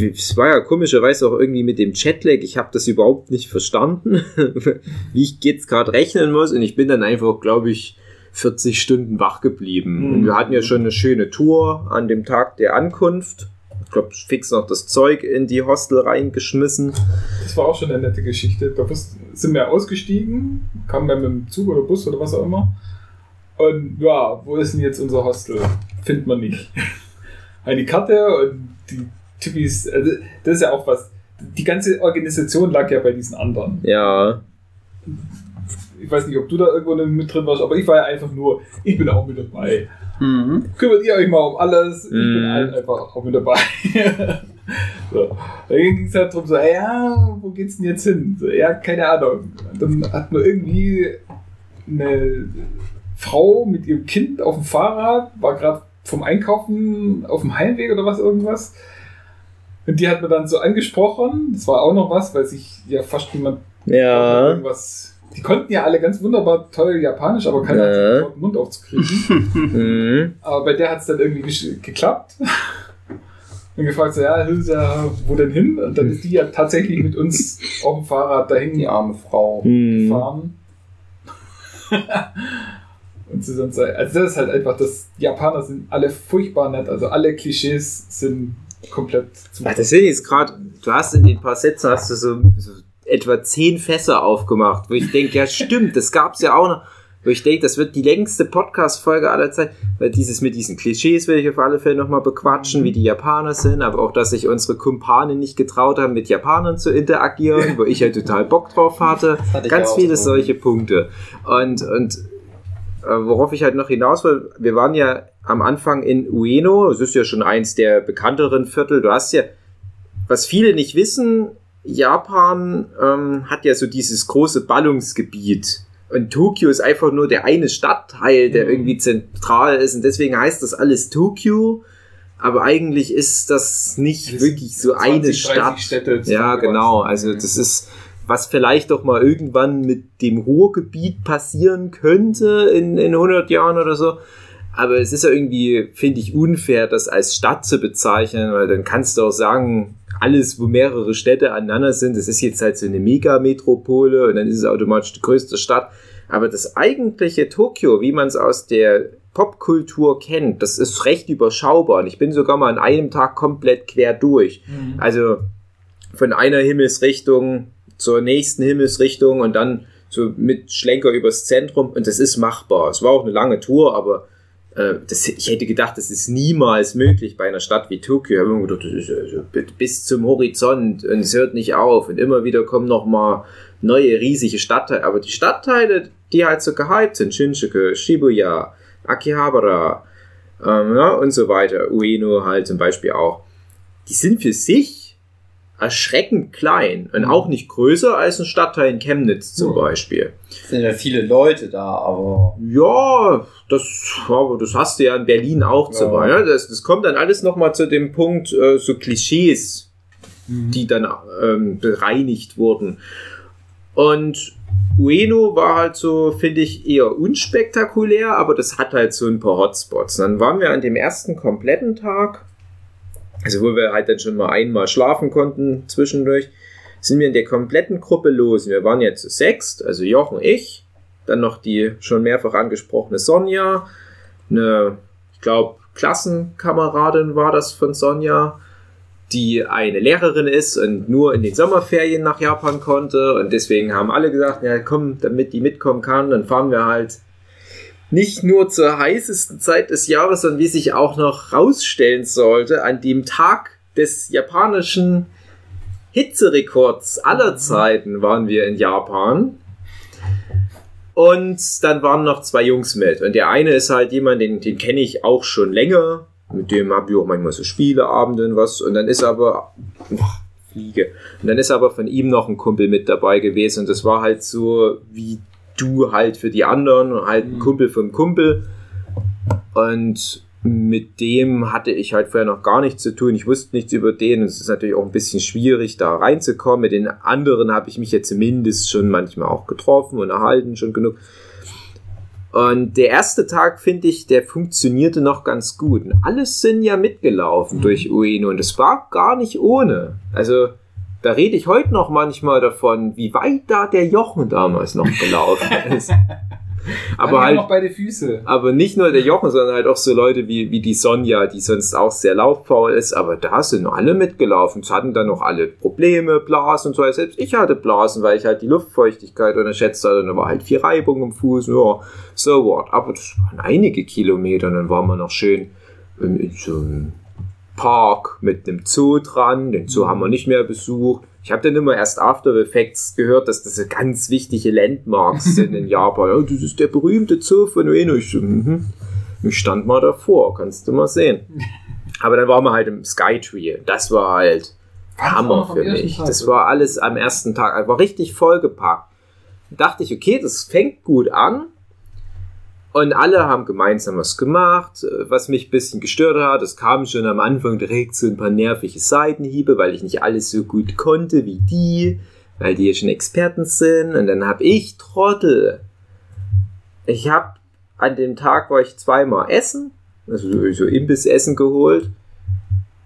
es war ja komischerweise auch irgendwie mit dem Chatlag, ich habe das überhaupt nicht verstanden, (laughs) wie ich jetzt gerade rechnen muss. Und ich bin dann einfach, glaube ich, 40 Stunden wach geblieben. Mhm. Und wir hatten ja schon eine schöne Tour an dem Tag der Ankunft. Ich glaube, fix noch das Zeug in die Hostel reingeschmissen. Das war auch schon eine nette Geschichte. Da sind wir ausgestiegen, kamen wir mit dem Zug oder Bus oder was auch immer. Und ja, wo ist denn jetzt unser Hostel? Findet man nicht. (laughs) Eine Karte und die Typis, also das ist ja auch was. Die ganze Organisation lag ja bei diesen anderen. Ja, Ich weiß nicht, ob du da irgendwo mit drin warst, aber ich war ja einfach nur, ich bin auch mit dabei. Mhm. Kümmert ihr euch mal um alles, ich bin Mhm. halt einfach auch mit dabei. (laughs) so. Dann ging es halt darum, so, ja, wo geht's denn jetzt hin? So, ja, keine Ahnung. Dann hat man irgendwie eine Frau mit ihrem Kind auf dem Fahrrad, war gerade vom Einkaufen auf dem Heimweg oder was irgendwas. Und die hat mir dann so angesprochen, das war auch noch was, weil sich ja fast niemand ja. irgendwas. Die konnten ja alle ganz wunderbar toll Japanisch, aber keiner hat Ja. getraut, den Mund aufzukriegen. (laughs) Mhm. Aber bei der hat es dann irgendwie geklappt. (laughs) Und gefragt so, ja, Hilsa, wo denn hin? Und dann ist die ja tatsächlich mit uns auf dem Fahrrad dahin Die arme Frau. Mhm. gefahren. (laughs) und sie sind so, also das ist halt einfach, das Japaner sind alle furchtbar nett, also alle Klischees sind komplett zu Ach, das sind jetzt gerade, du hast in den paar Sätzen hast du so, so etwa zehn Fässer aufgemacht, wo ich denke, ja stimmt, das gab's ja auch noch. Wo ich denke, das wird die längste Podcast-Folge aller Zeit, weil dieses mit diesen Klischees will ich auf alle Fälle nochmal bequatschen, wie die Japaner sind, aber auch, dass sich unsere Kumpane nicht getraut haben, mit Japanern zu interagieren, wo ich ja total Bock drauf hatte. hatte Ganz viele so. solche Punkte. Und, und äh, worauf ich halt noch hinaus will, wir waren ja am Anfang in Ueno, das ist ja schon eins der bekannteren Viertel. Du hast ja, was viele nicht wissen, Japan ähm, hat ja so dieses große Ballungsgebiet. Und Tokio ist einfach nur der eine Stadtteil, der Mhm. irgendwie zentral ist. Und deswegen heißt das alles Tokio. Aber eigentlich ist das nicht Das wirklich so 20, eine 30 Stadt. Städte Ja, genau. Also das ist, was vielleicht doch mal irgendwann mit dem Ruhrgebiet passieren könnte in, in 100 Jahren oder so. Aber es ist ja irgendwie, finde ich, unfair, das als Stadt zu bezeichnen, weil dann kannst du auch sagen, alles, wo mehrere Städte aneinander sind, das ist jetzt halt so eine Megametropole und dann ist es automatisch die größte Stadt. Aber das eigentliche Tokio, wie man es aus der Popkultur kennt, das ist recht überschaubar. Und ich bin sogar mal an einem Tag komplett quer durch. Mhm. Also von einer Himmelsrichtung zur nächsten Himmelsrichtung und dann so mit Schlenker übers Zentrum und das ist machbar. Es war auch eine lange Tour, aber äh, das, ich hätte gedacht, das ist niemals möglich bei einer Stadt wie Tokio. Ich habe immer gedacht, das ist also bis zum Horizont und es hört nicht auf und immer wieder kommen noch mal neue riesige Stadtteile. Aber die Stadtteile, die halt so gehypt sind, Shinjuku, Shibuya, Akihabara ähm, ja, und so weiter, Ueno halt zum Beispiel auch, die sind für sich erschreckend klein und auch nicht größer als ein Stadtteil in Chemnitz zum Ja. Beispiel. Es sind ja viele Leute da, aber Ja, das, aber das hast du ja in Berlin auch Ja. zum Beispiel. ne? Das, das kommt dann alles nochmal zu dem Punkt, äh, so Klischees, Mhm. die dann ähm, bereinigt wurden. Und Ueno war halt so, finde ich, eher unspektakulär, aber das hat halt so ein paar Hotspots. Und dann waren wir an dem ersten kompletten Tag, also wo wir halt dann schon mal einmal schlafen konnten zwischendurch, sind wir in der kompletten Gruppe los. Wir waren jetzt zu sechst, also Jochen, ich, dann noch die schon mehrfach angesprochene Sonja, eine, ich glaube, Klassenkameradin war das von Sonja, die eine Lehrerin ist und nur in den Sommerferien nach Japan konnte. Und deswegen haben alle gesagt, ja komm, damit die mitkommen kann, dann fahren wir halt nicht nur zur heißesten Zeit des Jahres, sondern wie sich auch noch rausstellen sollte, an dem Tag des japanischen Hitzerekords aller Zeiten waren wir in Japan. Und dann waren noch zwei Jungs mit. Und der eine ist halt jemand, den, den kenne ich auch schon länger. Mit dem habe ich auch manchmal so Spieleabende und was. Und dann ist aber. Ach, Fliege. Und dann ist aber von ihm noch ein Kumpel mit dabei gewesen. Und das war halt so wie du halt für die anderen. und Halt ein Mhm. Kumpel vom Kumpel. Und mit dem hatte ich halt vorher noch gar nichts zu tun. Ich wusste nichts über den. Und es ist natürlich auch ein bisschen schwierig, da reinzukommen. Mit den anderen habe ich mich ja zumindest schon manchmal auch getroffen und erhalten, schon genug. Und der erste Tag, finde ich, der funktionierte noch ganz gut. Und alles sind ja mitgelaufen Mhm. durch Ueno und es war gar nicht ohne. Also, da rede ich heute noch manchmal davon, wie weit da der Jochen damals noch gelaufen (laughs) ist. Aber halt, noch beide Füße. aber nicht nur der Jochen, sondern halt auch so Leute wie, wie die Sonja, die sonst auch sehr lauffaul ist, aber da sind alle mitgelaufen. Es hatten dann noch alle Probleme, Blasen und so. Selbst ich hatte Blasen, weil ich halt die Luftfeuchtigkeit unterschätzt hatte. Und da war halt viel Reibung im Fuß. Ja, so what. Aber das waren einige Kilometer. Und dann waren wir noch schön in, in so einem Park mit einem Zoo dran. Den Zoo haben wir nicht mehr besucht. Ich habe dann immer erst After Effects gehört, dass das so ganz wichtige Landmarks (laughs) sind in Japan. Ja, das ist der berühmte Zoo von Ueno. Ich, mhm. ich stand mal davor, kannst du mal sehen. (laughs) Aber dann waren wir halt im Skytree. Das war halt Hammer noch am für mich. Tag, Das war alles am ersten Tag. War richtig vollgepackt. Da dachte ich, okay, das fängt gut an. Und alle haben gemeinsam was gemacht, äh, was mich ein bisschen gestört hat. Es kam schon am Anfang direkt so ein paar nervige Seitenhiebe, weil ich nicht alles so gut konnte wie die, weil die ja schon Experten sind. Und dann habe ich Trottel. Ich habe an dem Tag war ich zweimal essen, also so- Imbissessen geholt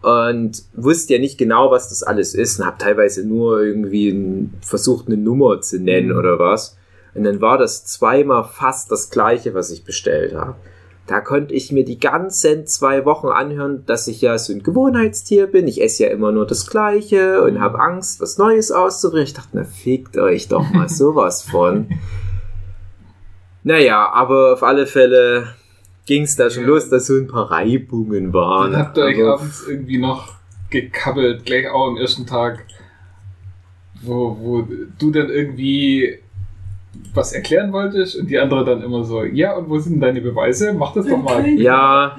und wusste ja nicht genau, was das alles ist und habe teilweise nur irgendwie versucht, eine Nummer zu nennen Mhm. oder was. Und dann war das zweimal fast das gleiche, was ich bestellt habe. Da konnte ich mir die ganzen zwei Wochen anhören, dass ich ja so ein Gewohnheitstier bin. Ich esse ja immer nur das Gleiche und habe Angst, was Neues auszuprobieren. Ich dachte, na, fickt euch doch mal (laughs) sowas von. Naja, aber auf alle Fälle ging es da schon Ja. los, dass so ein paar Reibungen waren. Dann habt ihr euch Aber abends irgendwie noch gekabbelt, gleich auch am ersten Tag, wo, wo du dann irgendwie was erklären wolltest und die andere dann immer so, ja, und wo sind deine Beweise? Mach das doch mal. Ja,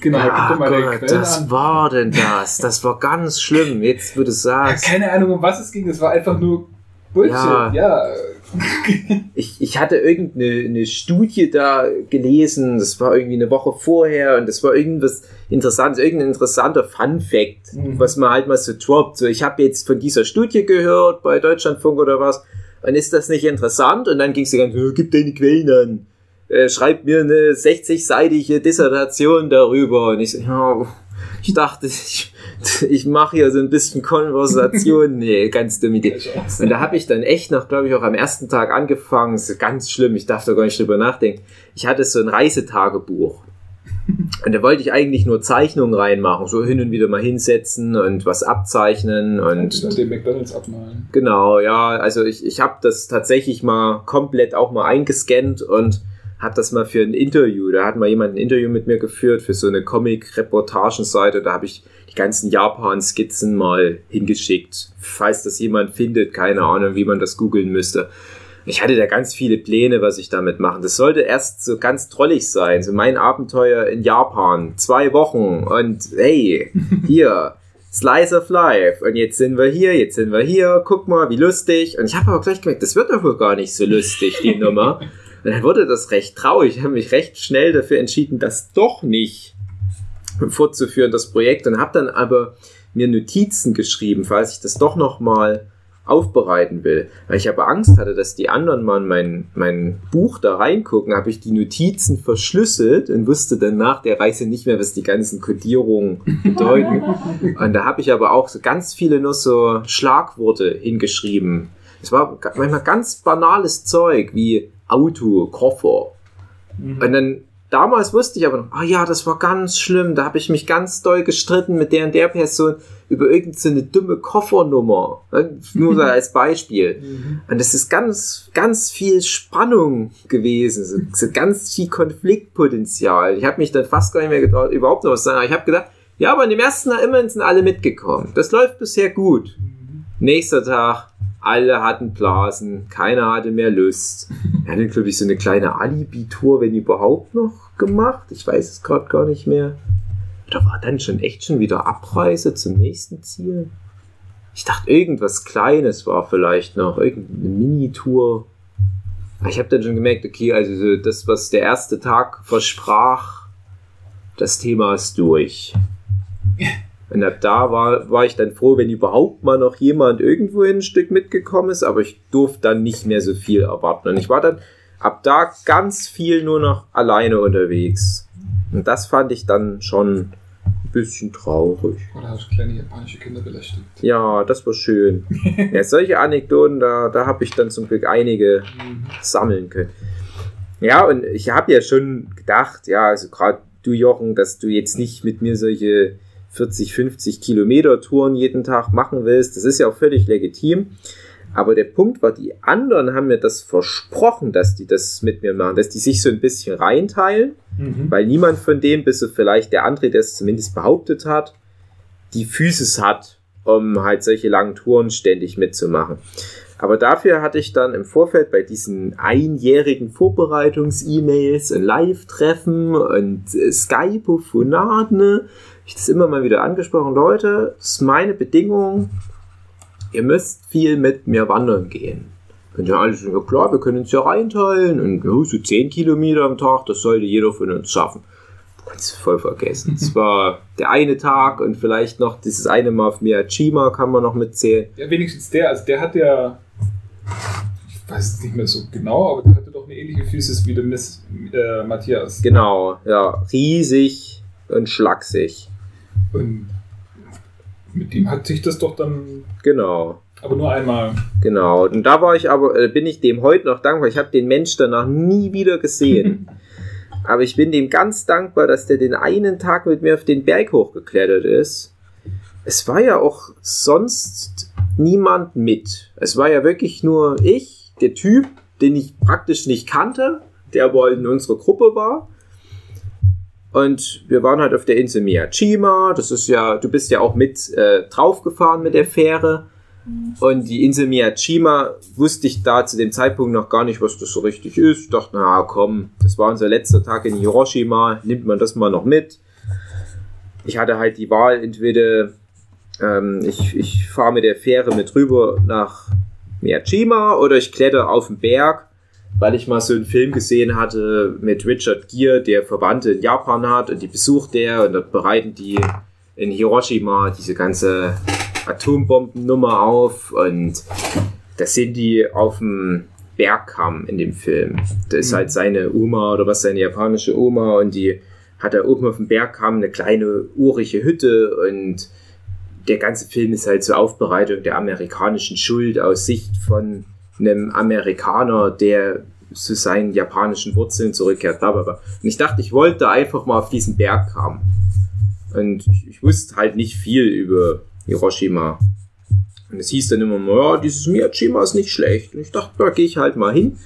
Genau, gib ah doch mal deine Gott, Quellen das an. war denn das? Das war ganz schlimm. Jetzt, du Ja, sagst. keine Ahnung, um was es ging, das war einfach nur Bullshit. Ja. Ja, (laughs) Ich, ich hatte irgendeine eine Studie da gelesen, das war irgendwie eine Woche vorher und das war irgendwas Interessantes, irgendein interessanter Fun Fact, Mhm. was man halt mal so droppt. So, ich habe jetzt von dieser Studie gehört bei Deutschlandfunk oder was, und ist das nicht interessant? Und dann ging es die ganze Zeit, gib deine Quellen an. Äh, schreib mir eine 60-seitige Dissertation darüber. Und ich so, ja, ich dachte, ich, ich mache hier so ein bisschen Konversation. (laughs) Nee, ganz dumme Idee. Und da habe ich dann echt noch, glaube ich, auch am ersten Tag angefangen. Das ist ganz schlimm, ich darf da gar nicht drüber nachdenken. Ich hatte so ein Reisetagebuch. (laughs) Und da wollte ich eigentlich nur Zeichnungen reinmachen, so hin und wieder mal hinsetzen und was abzeichnen und und den McDonalds abmalen. genau, ja, also ich, ich habe das tatsächlich mal komplett auch mal eingescannt und habe das mal für ein Interview, da hat mal jemand ein Interview mit mir geführt für so eine Comic-Reportagenseite, da habe ich die ganzen Japan-Skizzen mal hingeschickt, falls das jemand findet, keine Ahnung, wie man das googeln müsste. Ich hatte da ganz viele Pläne, was ich damit machen. Das sollte erst so ganz trollig sein. So mein Abenteuer in Japan. Zwei Wochen. Und hey, (laughs) hier, Slice of Life. Und jetzt sind wir hier, jetzt sind wir hier. Guck mal, wie lustig. Und ich habe aber gleich gemerkt, das wird doch wohl gar nicht so lustig, die (laughs) Nummer. Und dann wurde das recht traurig. Ich habe mich recht schnell dafür entschieden, das doch nicht fortzuführen, das Projekt. Und habe dann aber mir Notizen geschrieben, falls ich das doch noch mal aufbereiten will. Weil ich aber Angst hatte, dass die anderen mal in mein, mein Buch da reingucken, habe ich die Notizen verschlüsselt und wusste dann nach der Reise nicht mehr, was die ganzen Kodierungen (laughs) bedeuten. Und da habe ich aber auch so ganz viele nur so Schlagworte hingeschrieben. Es war manchmal ganz banales Zeug wie Auto, Koffer. Und dann damals wusste ich aber noch, ah ja, das war ganz schlimm. Da habe ich mich ganz doll gestritten mit der und der Person über irgendeine dumme Koffernummer. Ne? Nur so (laughs) als Beispiel. Und das ist ganz, ganz viel Spannung gewesen, so, ganz viel Konfliktpotenzial. Ich habe mich dann fast gar nicht mehr getraut, überhaupt noch was zu sagen. Aber Ich habe gedacht, ja, aber in dem ersten Tag immerhin sind alle mitgekommen. Das läuft bisher gut. Nächster Tag, alle hatten Blasen, keiner hatte mehr Lust. (laughs) Wir hatten, glaube ich, so eine kleine Alibi-Tour, wenn überhaupt noch gemacht. Ich weiß es gerade gar nicht mehr. Da war dann schon echt schon wieder Abreise zum nächsten Ziel. Ich dachte, irgendwas Kleines war vielleicht noch, irgendeine Mini-Tour. Ich habe dann schon gemerkt, okay, also so das, was der erste Tag versprach, das Thema ist durch. (laughs) Und ab da war, war ich dann froh, wenn überhaupt mal noch jemand irgendwo ein Stück mitgekommen ist, aber ich durfte dann nicht mehr so viel erwarten. Und ich war dann ab da ganz viel nur noch alleine unterwegs. Und das fand ich dann schon ein bisschen traurig. Oder hast du kleine japanische Kinder belästigt? Ja, das war schön. (laughs) ja, solche Anekdoten, da, da habe ich dann zum Glück einige sammeln können. Ja, und ich habe ja schon gedacht, ja, also gerade du, Jochen, dass du jetzt nicht mit mir solche 40, 50 Kilometer Touren jeden Tag machen willst. Das ist ja auch völlig legitim. Aber der Punkt war, die anderen haben mir das versprochen, dass die das mit mir machen, dass die sich so ein bisschen reinteilen, Mhm. weil niemand von denen, bis so vielleicht der andere, der es zumindest behauptet hat, die Physis hat, um halt solche langen Touren ständig mitzumachen. Aber dafür hatte ich dann im Vorfeld bei diesen einjährigen Vorbereitungs-E-Mails und Live-Treffen und Skype-Phonaten, ne, ich das immer mal wieder angesprochen, Leute, das ist meine Bedingung, ihr müsst viel mit mir wandern gehen. Könnt ihr alles, ja klar, wir können uns ja reinteilen und ja, so 10 Kilometer am Tag, das sollte jeder von uns schaffen. Es voll vergessen. Es (laughs) war der eine Tag und vielleicht noch dieses eine Mal auf Miyajima kann man noch mitzählen. Ja, wenigstens der, also der hat ja, ich weiß es nicht mehr so genau, aber der hatte doch eine ähnliche Physis wie der Miss äh, Matthias. Genau, ja, riesig und schlaksig. Und mit ihm hat sich das doch dann Genau. Aber nur einmal. Genau. Und da war ich aber, äh, bin ich dem heute noch dankbar. Ich habe den Mensch danach nie wieder gesehen. (laughs) aber ich bin dem ganz dankbar, dass der den einen Tag mit mir auf den Berg hochgeklettert ist. Es war ja auch sonst niemand mit. Es war ja wirklich nur ich, der Typ, den ich praktisch nicht kannte, der aber in unserer Gruppe war. Und wir waren halt auf der Insel Miyajima. Das ist ja, du bist ja auch mit äh, draufgefahren mit der Fähre. Und die Insel Miyajima wusste ich da zu dem Zeitpunkt noch gar nicht, was das so richtig ist. Ich dachte, na komm, das war unser letzter Tag in Hiroshima, nimmt man das mal noch mit. Ich hatte halt die Wahl, entweder ähm, ich, ich fahre mit der Fähre mit rüber nach Miyajima oder ich kletter auf den Berg, weil ich mal so einen Film gesehen hatte mit Richard Gere, der Verwandte in Japan hat und die besucht der und dort bereiten die in Hiroshima diese ganze Atombombennummer auf und da sind die auf dem Bergkamm in dem Film. Da ist halt seine Oma oder was seine japanische Oma und die hat da oben auf dem Bergkamm eine kleine urige Hütte und der ganze Film ist halt zur Aufbereitung der amerikanischen Schuld aus Sicht von einem Amerikaner, der zu seinen japanischen Wurzeln zurückkehrt. Blablabla. Und ich dachte, ich wollte einfach mal auf diesen Berg kommen. Und ich, ich wusste halt nicht viel über Hiroshima. Und es hieß dann immer, ja, dieses Miyajima ist nicht schlecht. Und ich dachte, da gehe ich halt mal hin.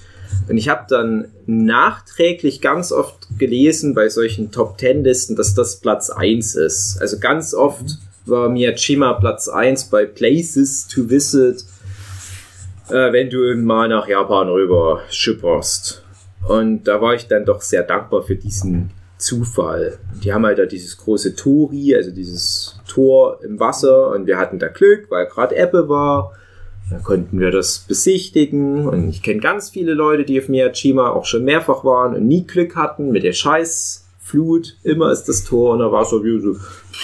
Und ich habe dann nachträglich ganz oft gelesen bei solchen Top Ten Listen, dass das Platz 1 ist. Also ganz oft war Miyajima Platz 1 bei Places to Visit, äh, wenn du mal nach Japan rüber schipperst. Und da war ich dann doch sehr dankbar für diesen Zufall. Die haben halt da dieses große Tori, also dieses Tor im Wasser und wir hatten da Glück, weil gerade Ebbe war. Dann konnten wir das besichtigen und ich kenne ganz viele Leute, die auf Miyajima auch schon mehrfach waren und nie Glück hatten mit der Scheißflut. Immer ist das Tor unter Wasser. Wir so,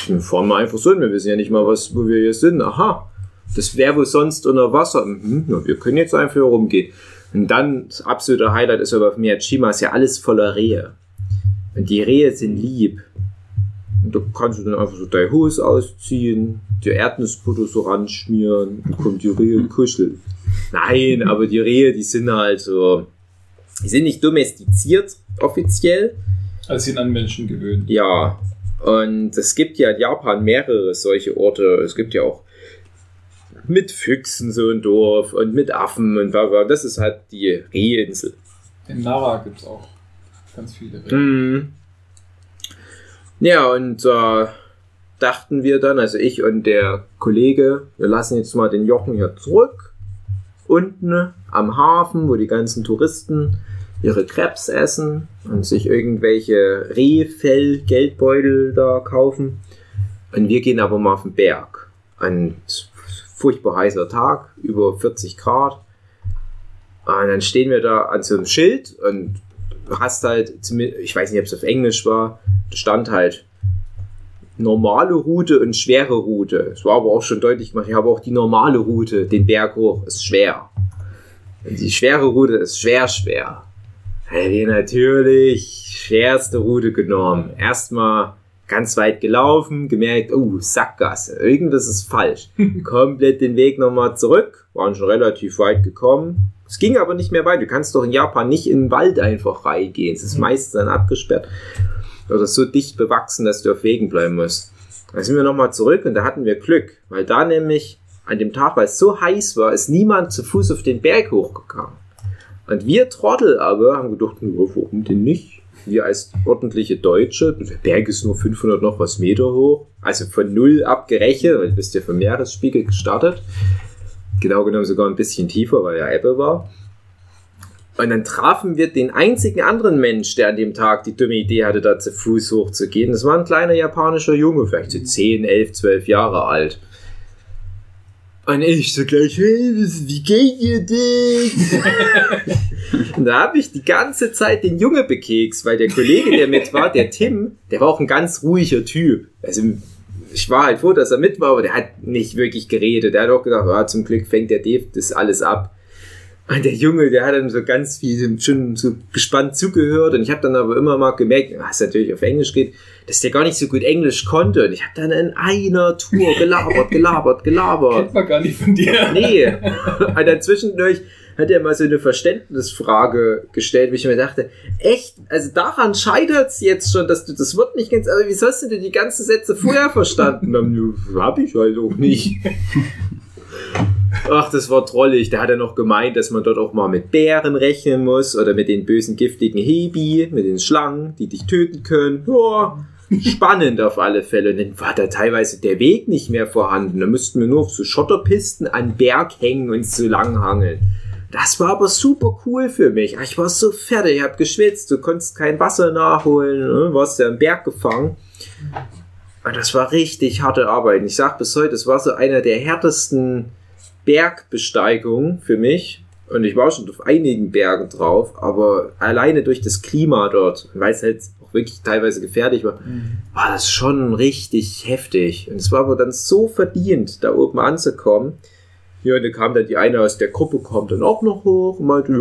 wir fahren mal einfach so hin, wir wissen ja nicht mal, was, wo wir hier sind. Aha, das wäre wohl sonst unter Wasser. Mhm, na, wir können jetzt einfach rumgehen. Und dann, das absolute Highlight ist aber auf Miyajima, ist ja alles voller Rehe. Und die Rehe sind lieb. Und da kannst du dann einfach so deine Hose ausziehen, die Erdnussbutter so ranschmieren und kommt die Rehe und kuscheln. Nein, aber die Rehe, die sind halt so, die sind nicht domestiziert offiziell. Also sind an Menschen gewöhnt. Ja, und es gibt ja in Japan mehrere solche Orte. Es gibt ja auch mit Füchsen so ein Dorf und mit Affen und bla bla. Das ist halt die Rehinsel. In Nara gibt es auch ganz viele Rehe. Mhm. Ja, und äh, dachten wir dann, also ich und der Kollege, wir lassen jetzt mal den Jochen hier zurück. Unten am Hafen, wo die ganzen Touristen ihre Krebs essen und sich irgendwelche Rehfell-Geldbeutel da kaufen. Und wir gehen aber mal auf den Berg. Ein furchtbar heißer Tag, über 40 Grad. Und dann stehen wir da an so einem Schild und hast halt, ich weiß nicht, ob es auf Englisch war, da stand halt normale Route und schwere Route. Es war aber auch schon deutlich gemacht, ich habe auch die normale Route, den Berg hoch, ist schwer. Und die schwere Route ist schwer, schwer. Wir natürlich schwerste Route genommen. Erstmal ganz weit gelaufen, gemerkt, oh, Sackgasse, irgendwas ist falsch. (laughs) Komplett den Weg nochmal zurück, waren schon relativ weit gekommen. Es ging aber nicht mehr weit. Du kannst doch in Japan nicht in den Wald einfach reingehen. Es ist meistens dann abgesperrt. Oder so dicht bewachsen, dass du auf Wegen bleiben musst. Da sind wir nochmal zurück und da hatten wir Glück, weil da nämlich an dem Tag, weil es so heiß war, ist niemand zu Fuß auf den Berg hochgegangen. Und wir Trottel aber haben gedacht, warum denn nicht? Wir als ordentliche Deutsche, der Berg ist nur 500 noch was Meter hoch, also von null abgerechnet, weil du bist ja vom Meeresspiegel gestartet. Genau genommen sogar ein bisschen tiefer, weil ja Ebbe war. Und dann trafen wir den einzigen anderen Mensch, der an dem Tag die dumme Idee hatte, da zu Fuß hochzugehen. Das war ein kleiner japanischer Junge, vielleicht so 10, 11, 12 Jahre alt. Und ich so gleich, hey, wie geht ihr denn? (laughs) und da habe ich die ganze Zeit den Junge bekekst, weil der Kollege, der mit war, der Tim, der war auch ein ganz ruhiger Typ. Also ich war halt froh, dass er mit war, aber der hat nicht wirklich geredet. Der hat auch gedacht, ja, zum Glück fängt der Dave das alles ab. Und der Junge, der hat dann so ganz viel schon so gespannt zugehört und ich habe dann aber immer mal gemerkt, was natürlich auf Englisch geht, dass der gar nicht so gut Englisch konnte und ich habe dann in einer Tour gelabert, gelabert, gelabert. Kennt man gar nicht von dir. Nee. Und dann zwischendurch hat er mal so eine Verständnisfrage gestellt, wie ich mir dachte, echt, also daran scheitert's jetzt schon, dass du das Wort nicht kennst, aber wie sollst du denn die ganzen Sätze vorher verstanden haben? Hab ich halt auch nicht. Ach, das war trollig. Da hat er noch gemeint, dass man dort auch mal mit Bären rechnen muss oder mit den bösen giftigen Hebi, mit den Schlangen, die dich töten können. Ja, spannend auf alle Fälle. Und dann war da teilweise der Weg nicht mehr vorhanden. Da müssten wir nur auf so Schotterpisten an Berg hängen und so lang hangeln. Das war aber super cool für mich. Ich war so fertig, ich hab geschwitzt, du konntest kein Wasser nachholen, ne? warst ja im Berg gefangen. Und das war richtig harte Arbeit. Und ich sag bis heute, das war so einer der härtesten Bergbesteigungen für mich. Und ich war schon auf einigen Bergen drauf, aber alleine durch das Klima dort, weil es halt auch wirklich teilweise gefährlich war, war das schon richtig heftig. Und es war aber dann so verdient, da oben anzukommen. Ja, und dann kam dann die eine aus der Gruppe, kommt dann auch noch hoch und meinte, ja,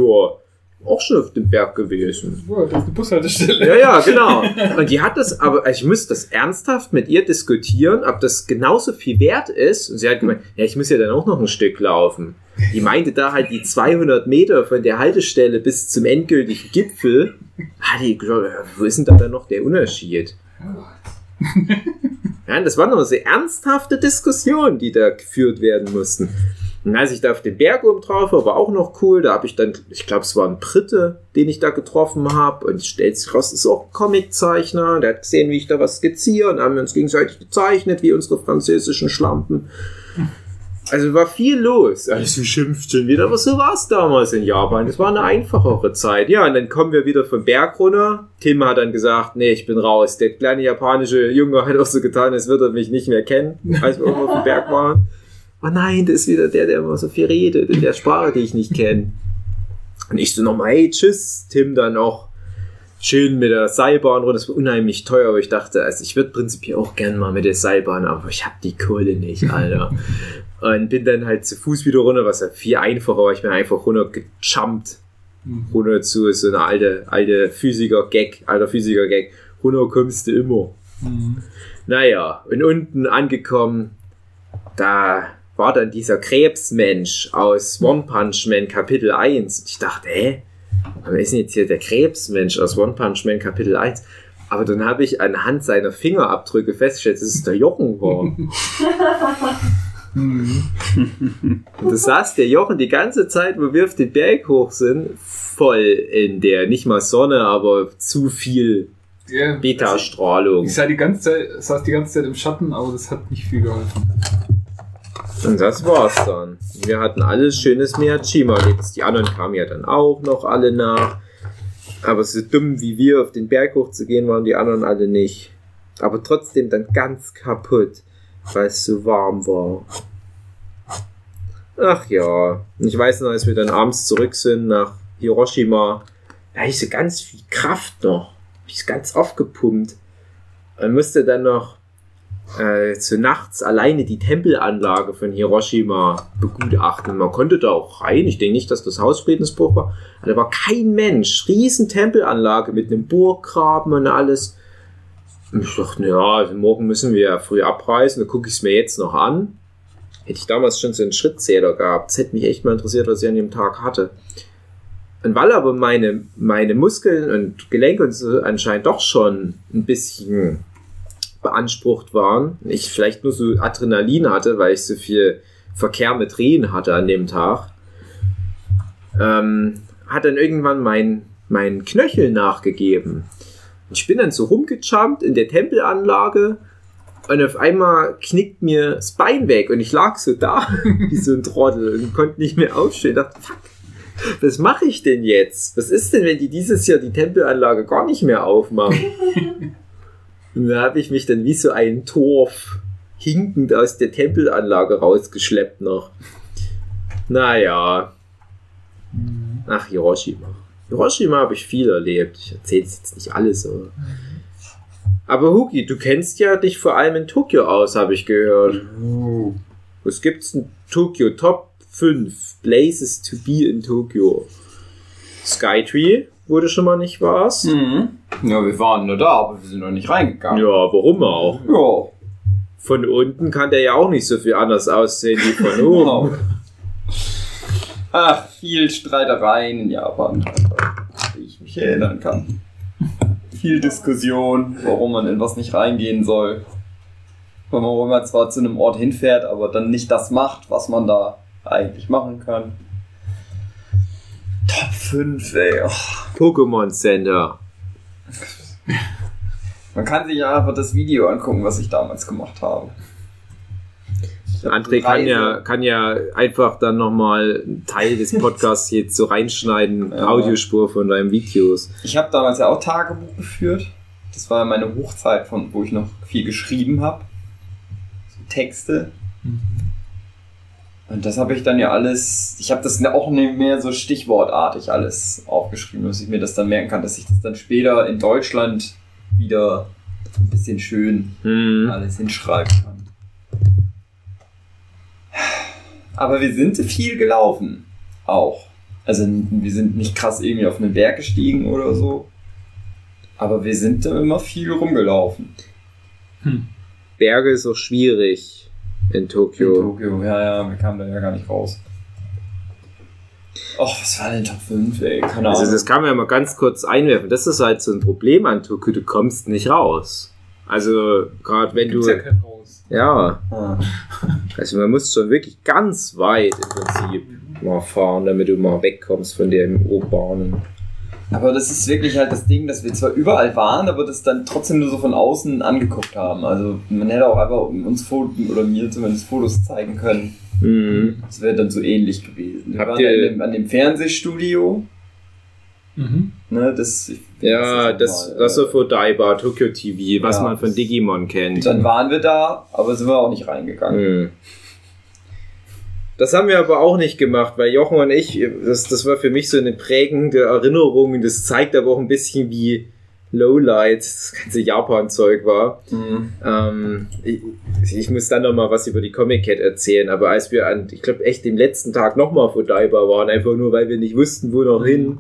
auch schon auf dem Berg gewesen. Boah, das ist eine Bushaltestelle. Ja, ja, genau. Und die hat das, aber also ich müsste das ernsthaft mit ihr diskutieren, ob das genauso viel wert ist. Und sie hat gemeint, ja, ich muss ja dann auch noch ein Stück laufen. Die meinte da halt die 200 Meter von der Haltestelle bis zum endgültigen Gipfel. Hat die wo ist denn da dann noch der Unterschied? Ja, das waren aber sehr ernsthafte Diskussionen, die da geführt werden mussten. Und als ich da auf den Berg oben drauf war, war auch noch cool. Da habe ich dann, ich glaube, es war ein Brite, den ich da getroffen habe. Und stellt sich raus, ist auch ein Comiczeichner. Der hat gesehen, wie ich da was skizziere. Und haben wir uns gegenseitig gezeichnet, wie unsere französischen Schlampen. Also war viel los. Alles schimpft schon wieder, aber so war es damals in Japan. Es war eine einfachere Zeit. Ja, und dann kommen wir wieder vom Berg runter. Tim hat dann gesagt, nee, ich bin raus. Der kleine japanische Junge hat auch so getan, als würde er mich nicht mehr kennen, als wir irgendwo auf dem Berg waren. Oh nein, das ist wieder der, der immer so viel redet in der Sprache, die ich nicht kenne. Und ich so nochmal, hey, tschüss, Tim dann noch. Schön mit der Seilbahn runter, das war unheimlich teuer, aber ich dachte, also ich würde prinzipiell auch gerne mal mit der Seilbahn, aber ich habe die Kohle nicht, Alter. (laughs) Und bin dann halt zu Fuß wieder runter, was ja viel einfacher war. Ich bin einfach runtergejumpt. Runter zu so einer alte, alte Physiker-Gag, alter Physiker-Gag. Runter kommst du immer. Naja, und unten angekommen, da war dann dieser Krebsmensch aus One Punch Man Kapitel 1. Ich dachte, hä? Wer ist denn jetzt hier der Krebsmensch aus One Punch Man Kapitel 1? Aber dann habe ich anhand seiner Fingerabdrücke festgestellt, dass es der Jochen war. (laughs) Und da saß der Jochen die ganze Zeit, wo wir auf den Berg hoch sind, voll in der, nicht mal Sonne, aber zu viel Ja, Beta-Strahlung. Ich sah die ganze Zeit, saß die ganze Zeit im Schatten, aber das hat nicht viel geholfen. Und das war's dann. Wir hatten alles schönes Miyajima erlebt. Die anderen kamen ja dann auch noch alle nach. Aber so dumm wie wir auf den Berg hochzugehen, waren die anderen alle nicht. Aber trotzdem dann ganz kaputt, weil es so warm war. Ach ja. Ich weiß noch, als wir dann abends zurück sind nach Hiroshima, da hatte ich so ganz viel Kraft noch. Hab ich ganz aufgepumpt. Und musste dann noch äh, zu nachts alleine die Tempelanlage von Hiroshima begutachten. Man konnte da auch rein. Ich denke nicht, dass das Haus Friedensbruch war. Aber da war kein Mensch. Riesen Tempelanlage mit einem Burggraben und alles. Und ich dachte, ja, also morgen müssen wir ja früh abreisen. Da gucke ich es mir jetzt noch an. Hätte ich damals schon so einen Schrittzähler gehabt. Das hätte mich echt mal interessiert, was ich an dem Tag hatte. Und weil aber meine, meine Muskeln und Gelenke und so anscheinend doch schon ein bisschen beansprucht waren, ich vielleicht nur so Adrenalin hatte, weil ich so viel Verkehr mit Rehen hatte an dem Tag, ähm, hat dann irgendwann mein, mein Knöchel nachgegeben. Ich bin dann so rumgejumpt in der Tempelanlage und auf einmal knickt mir das Bein weg und ich lag so da (laughs) wie so ein Trottel und konnte nicht mehr aufstehen. Ich dachte, fuck, was mache ich denn jetzt? Was ist denn, wenn die dieses Jahr die Tempelanlage gar nicht mehr aufmachen? (laughs) Und da habe ich mich dann wie so ein Torf hinkend aus der Tempelanlage rausgeschleppt noch. Naja. Ach, Hiroshima. Hiroshima habe ich viel erlebt. Ich erzähle jetzt nicht alles, aber. Aber Huki, du kennst ja dich vor allem in Tokio aus, habe ich gehört. Was gibt's in Tokio? Top 5 Places to be in Tokio. Skytree, wo du schon mal nicht warst. Mhm. Ja, wir waren nur da, aber wir sind noch nicht reingegangen. Ja, warum auch? Ja. Von unten kann der ja auch nicht so viel anders aussehen wie von (laughs) oben. Genau. Ach, viel Streitereien in Japan, wie ich mich erinnern kann. Viel Diskussion, warum man in was nicht reingehen soll. Warum man zwar zu einem Ort hinfährt, aber dann nicht das macht, was man da eigentlich machen kann. Top 5, ey. Oh. Pokémon Center. Man kann sich einfach das Video angucken, was ich damals gemacht habe. André kann ja, kann ja einfach dann nochmal einen Teil des (laughs) Podcasts jetzt so reinschneiden, Ja. Audiospur von deinen Videos. Ich habe damals ja auch Tagebuch geführt. Das war meine Hochzeit, von, wo ich noch viel geschrieben habe. So Texte. Und das habe ich dann ja alles, ich habe das auch nicht mehr so stichwortartig alles aufgeschrieben, dass ich mir das dann merken kann, dass ich das dann später in Deutschland wieder ein bisschen schön Hm. alles hinschreiben kann. Aber wir sind viel gelaufen. Auch. Also wir sind nicht krass irgendwie auf einen Berg gestiegen oder so. Aber wir sind da immer viel rumgelaufen. Berge ist auch schwierig in In Tokio. Tokio, ja, ja, wir kamen da ja gar nicht raus. Och, was war denn Top 5, ey? Keine Ahnung. Also das kann man ja mal ganz kurz einwerfen. Das ist halt so ein Problem an Tokio. Du kommst nicht raus. Also gerade wenn Gibt's du ja kein Haus. ja, Ah. (laughs) also man muss schon wirklich ganz weit im Prinzip mal fahren, damit du mal wegkommst von den U-Bahnen. Aber das ist wirklich halt das Ding, dass wir zwar überall waren, aber das dann trotzdem nur so von außen angeguckt haben. Also man hätte auch einfach uns Fotos, oder mir zumindest Fotos zeigen können. Mhm. Das wäre dann so ähnlich gewesen. Wir Habt waren ihr- an dem, an dem Fernsehstudio. Mhm. Ne, das, Ja, ist das, das ist äh, so für Daiba, Tokyo TV, was Ja, man von das- Digimon kennt. Dann waren wir da, aber sind wir auch nicht reingegangen. Hm. Das haben wir aber auch nicht gemacht, weil Jochen und ich, das, das war für mich so eine prägende Erinnerung. Das zeigt aber auch ein bisschen, wie Lowlight das ganze Japan-Zeug war. Mhm. Ähm, ich, ich muss dann noch mal was über die Comic Cat erzählen, aber als wir an, ich glaube echt den letzten Tag noch mal vor Daiba waren, einfach nur weil wir nicht wussten, wo noch hin,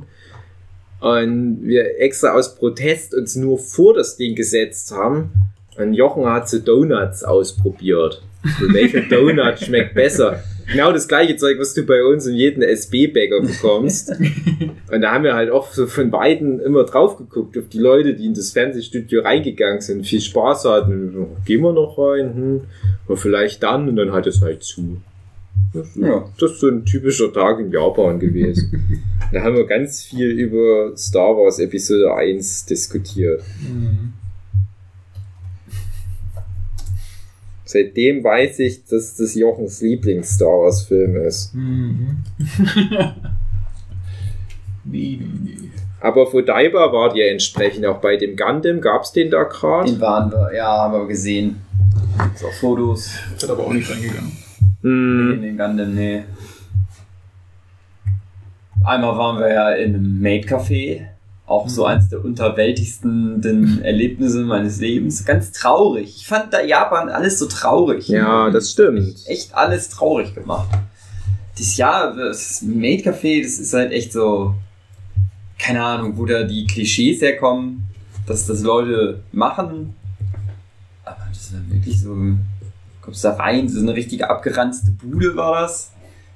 und wir extra aus Protest uns nur vor das Ding gesetzt haben, und Jochen hat so Donuts ausprobiert. So, welcher (laughs) Donut schmeckt besser? Genau das gleiche Zeug, was du bei uns in jedem SB-Bäcker bekommst. (laughs) Und da haben wir halt auch so von Weitem immer drauf geguckt, auf die Leute, die in das Fernsehstudio reingegangen sind, viel Spaß hatten. So, Gehen wir noch rein? Hm. Oder vielleicht dann und dann hat es halt zu. Das, Ja. das ist so ein typischer Tag in Japan gewesen. (laughs) da haben wir ganz viel über Star Wars Episode 1 diskutiert. Mhm. Seitdem weiß ich, dass das Jochens Lieblings-Star Wars-Film ist. Mhm. nee, nee, nee. Aber vor Daiba wart ihr entsprechend auch bei dem Gundam. Gab's den da gerade? Den waren wir, ja, haben wir gesehen. So Fotos. Wird aber auch nicht reingegangen. Hm. In den Gundam, nee. Einmal waren wir ja in einem Maid-Café. Auch so eins der unterwältigsten Erlebnisse meines Lebens. Ganz traurig. Ich fand da Japan alles so traurig. Ja, das stimmt. Echt alles traurig gemacht. Das Jahr, das Maid-Café, das ist halt echt so, keine Ahnung, wo da die Klischees herkommen, dass das Leute machen. Aber das war wirklich so, kommst da rein, so eine richtige abgeranzte Bude war das.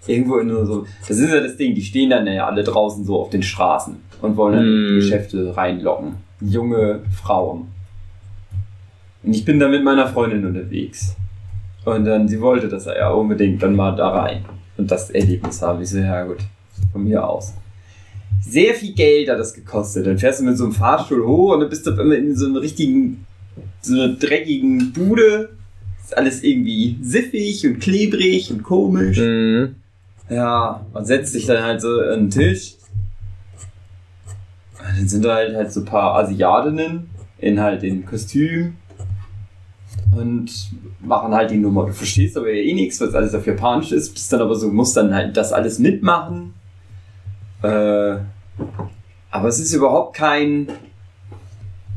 Irgendwo in so, das ist ja das Ding, die stehen dann ja alle draußen so auf den Straßen und wollen dann in die Mm. Geschäfte reinlocken. Junge Frauen. Und ich bin da mit meiner Freundin unterwegs. Und dann, sie wollte das ja unbedingt dann mal da rein. Und das Erlebnis haben. Ich so, ja gut, von mir aus. Sehr viel Geld hat das gekostet. Dann fährst du mit so einem Fahrstuhl hoch und dann bist du einmal in so einem richtigen, so einer dreckigen Bude. Ist alles irgendwie siffig und klebrig und komisch. Hm. Ja, und setzt sich dann halt so an den Tisch. Dann sind da halt, halt so ein paar Asiatinnen in halt den Kostüm und machen halt die Nummer. Du verstehst aber ja eh nichts, was alles auf Japanisch ist, bist dann aber so, musst dann halt das alles mitmachen. Äh, aber es ist überhaupt kein,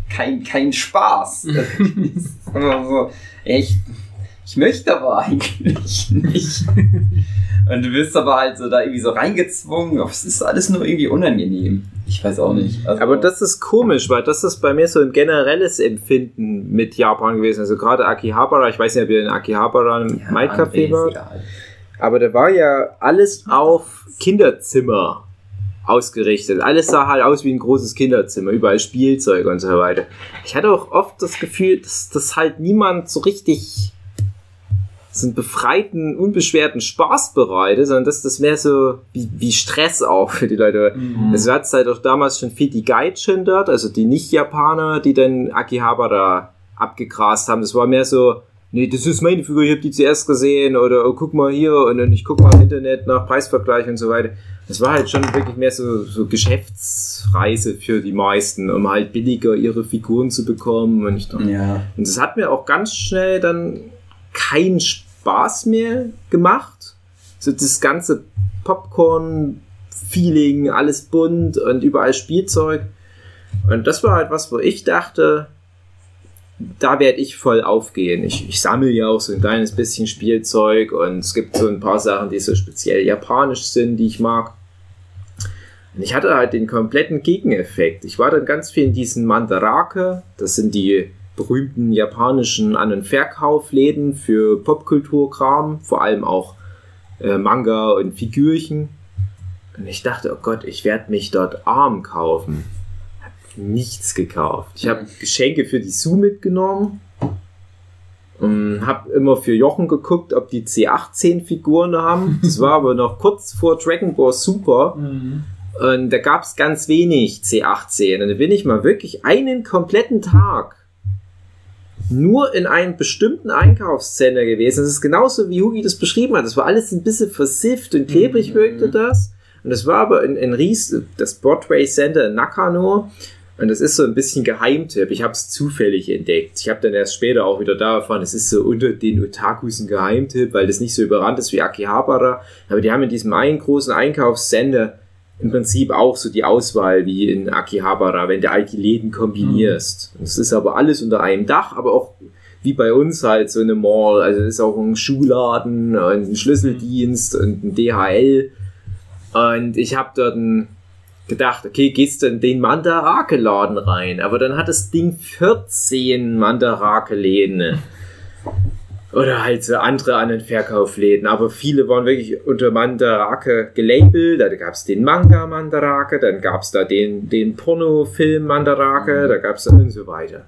kein, kein Spaß. (laughs) Es so, echt, ich möchte aber eigentlich nicht. Und du wirst aber halt so da irgendwie so reingezwungen. Es ist alles nur irgendwie unangenehm. Ich weiß auch nicht. Also, Aber das ist komisch, weil das ist bei mir so ein generelles Empfinden mit Japan gewesen. Also gerade Akihabara, ich weiß nicht, ob ihr in Akihabara im ja, Might Café ist wart. Aber da war ja alles auf Kinderzimmer ausgerichtet. Alles sah halt aus wie ein großes Kinderzimmer, überall Spielzeug und so weiter. Ich hatte auch oft das Gefühl, dass das halt niemand so richtig so einen befreiten, unbeschwerten Spaß bereitet, sondern dass das mehr so wie, wie Stress auch für die Leute. Mhm. Es hat halt auch damals schon viel die Gaijin dort, also die Nicht-Japaner, die dann Akihabara abgegrast haben. Das war mehr so, nee, das ist meine Figur, ich habe die zuerst gesehen oder oh, guck mal hier und dann ich guck mal im Internet nach Preisvergleich und so weiter. Das war halt schon wirklich mehr so, so Geschäftsreise für die meisten, um halt billiger ihre Figuren zu bekommen. Und, ich dachte, Ja. und das hat mir auch ganz schnell dann keinen Spaß mehr gemacht. So das ganze Popcorn-Feeling, alles bunt und überall Spielzeug. Und das war halt was, wo ich dachte, da werde ich voll aufgehen. Ich, ich sammle ja auch so ein kleines bisschen Spielzeug und es gibt so ein paar Sachen, die so speziell japanisch sind, die ich mag. Und ich hatte halt den kompletten Gegeneffekt. Ich war dann ganz viel in diesen Mandarake, das sind die berühmten japanischen An- und Verkaufläden für Popkulturkram, vor allem auch äh, Manga und Figürchen. Und ich dachte, oh Gott, ich werde mich dort arm kaufen. Hab nichts gekauft. Ich habe Geschenke für die Sue mitgenommen. Und habe immer für Jochen geguckt, ob die C18-Figuren haben. Das war aber noch kurz vor Dragon Ball Super. Mhm. Und da gab es ganz wenig C18. Und da bin ich mal wirklich einen kompletten Tag nur in einem bestimmten Einkaufscenter gewesen. Das ist genauso, wie Hugi das beschrieben hat. Das war alles ein bisschen versifft und klebrig Mhm. wirkte das. Und das war aber in, in Ries, das Broadway Center in Nakano. Und das ist so ein bisschen Geheimtipp. Ich habe es zufällig entdeckt. Ich habe dann erst später auch wieder da erfahren, es ist so unter den Otakus ein Geheimtipp, weil das nicht so überrannt ist wie Akihabara. Aber die haben in diesem einen großen Einkaufscenter im Prinzip auch so die Auswahl wie in Akihabara, wenn du all die Läden kombinierst. Es ist aber alles unter einem Dach, aber auch wie bei uns halt so eine Mall. Also es ist auch ein Schuhladen und ein Schlüsseldienst und ein DHL. Und ich habe dann gedacht, okay, gehst du in den Mandarake-Laden rein. Aber dann hat das Ding 14 Mandarake-Läden. (laughs) Oder halt so andere an den Verkaufsläden. Aber viele waren wirklich unter Mandarake gelabelt. Da gab es den Manga Mandarake, dann gab es da den, den Pornofilm Mandarake, da gab es und so weiter.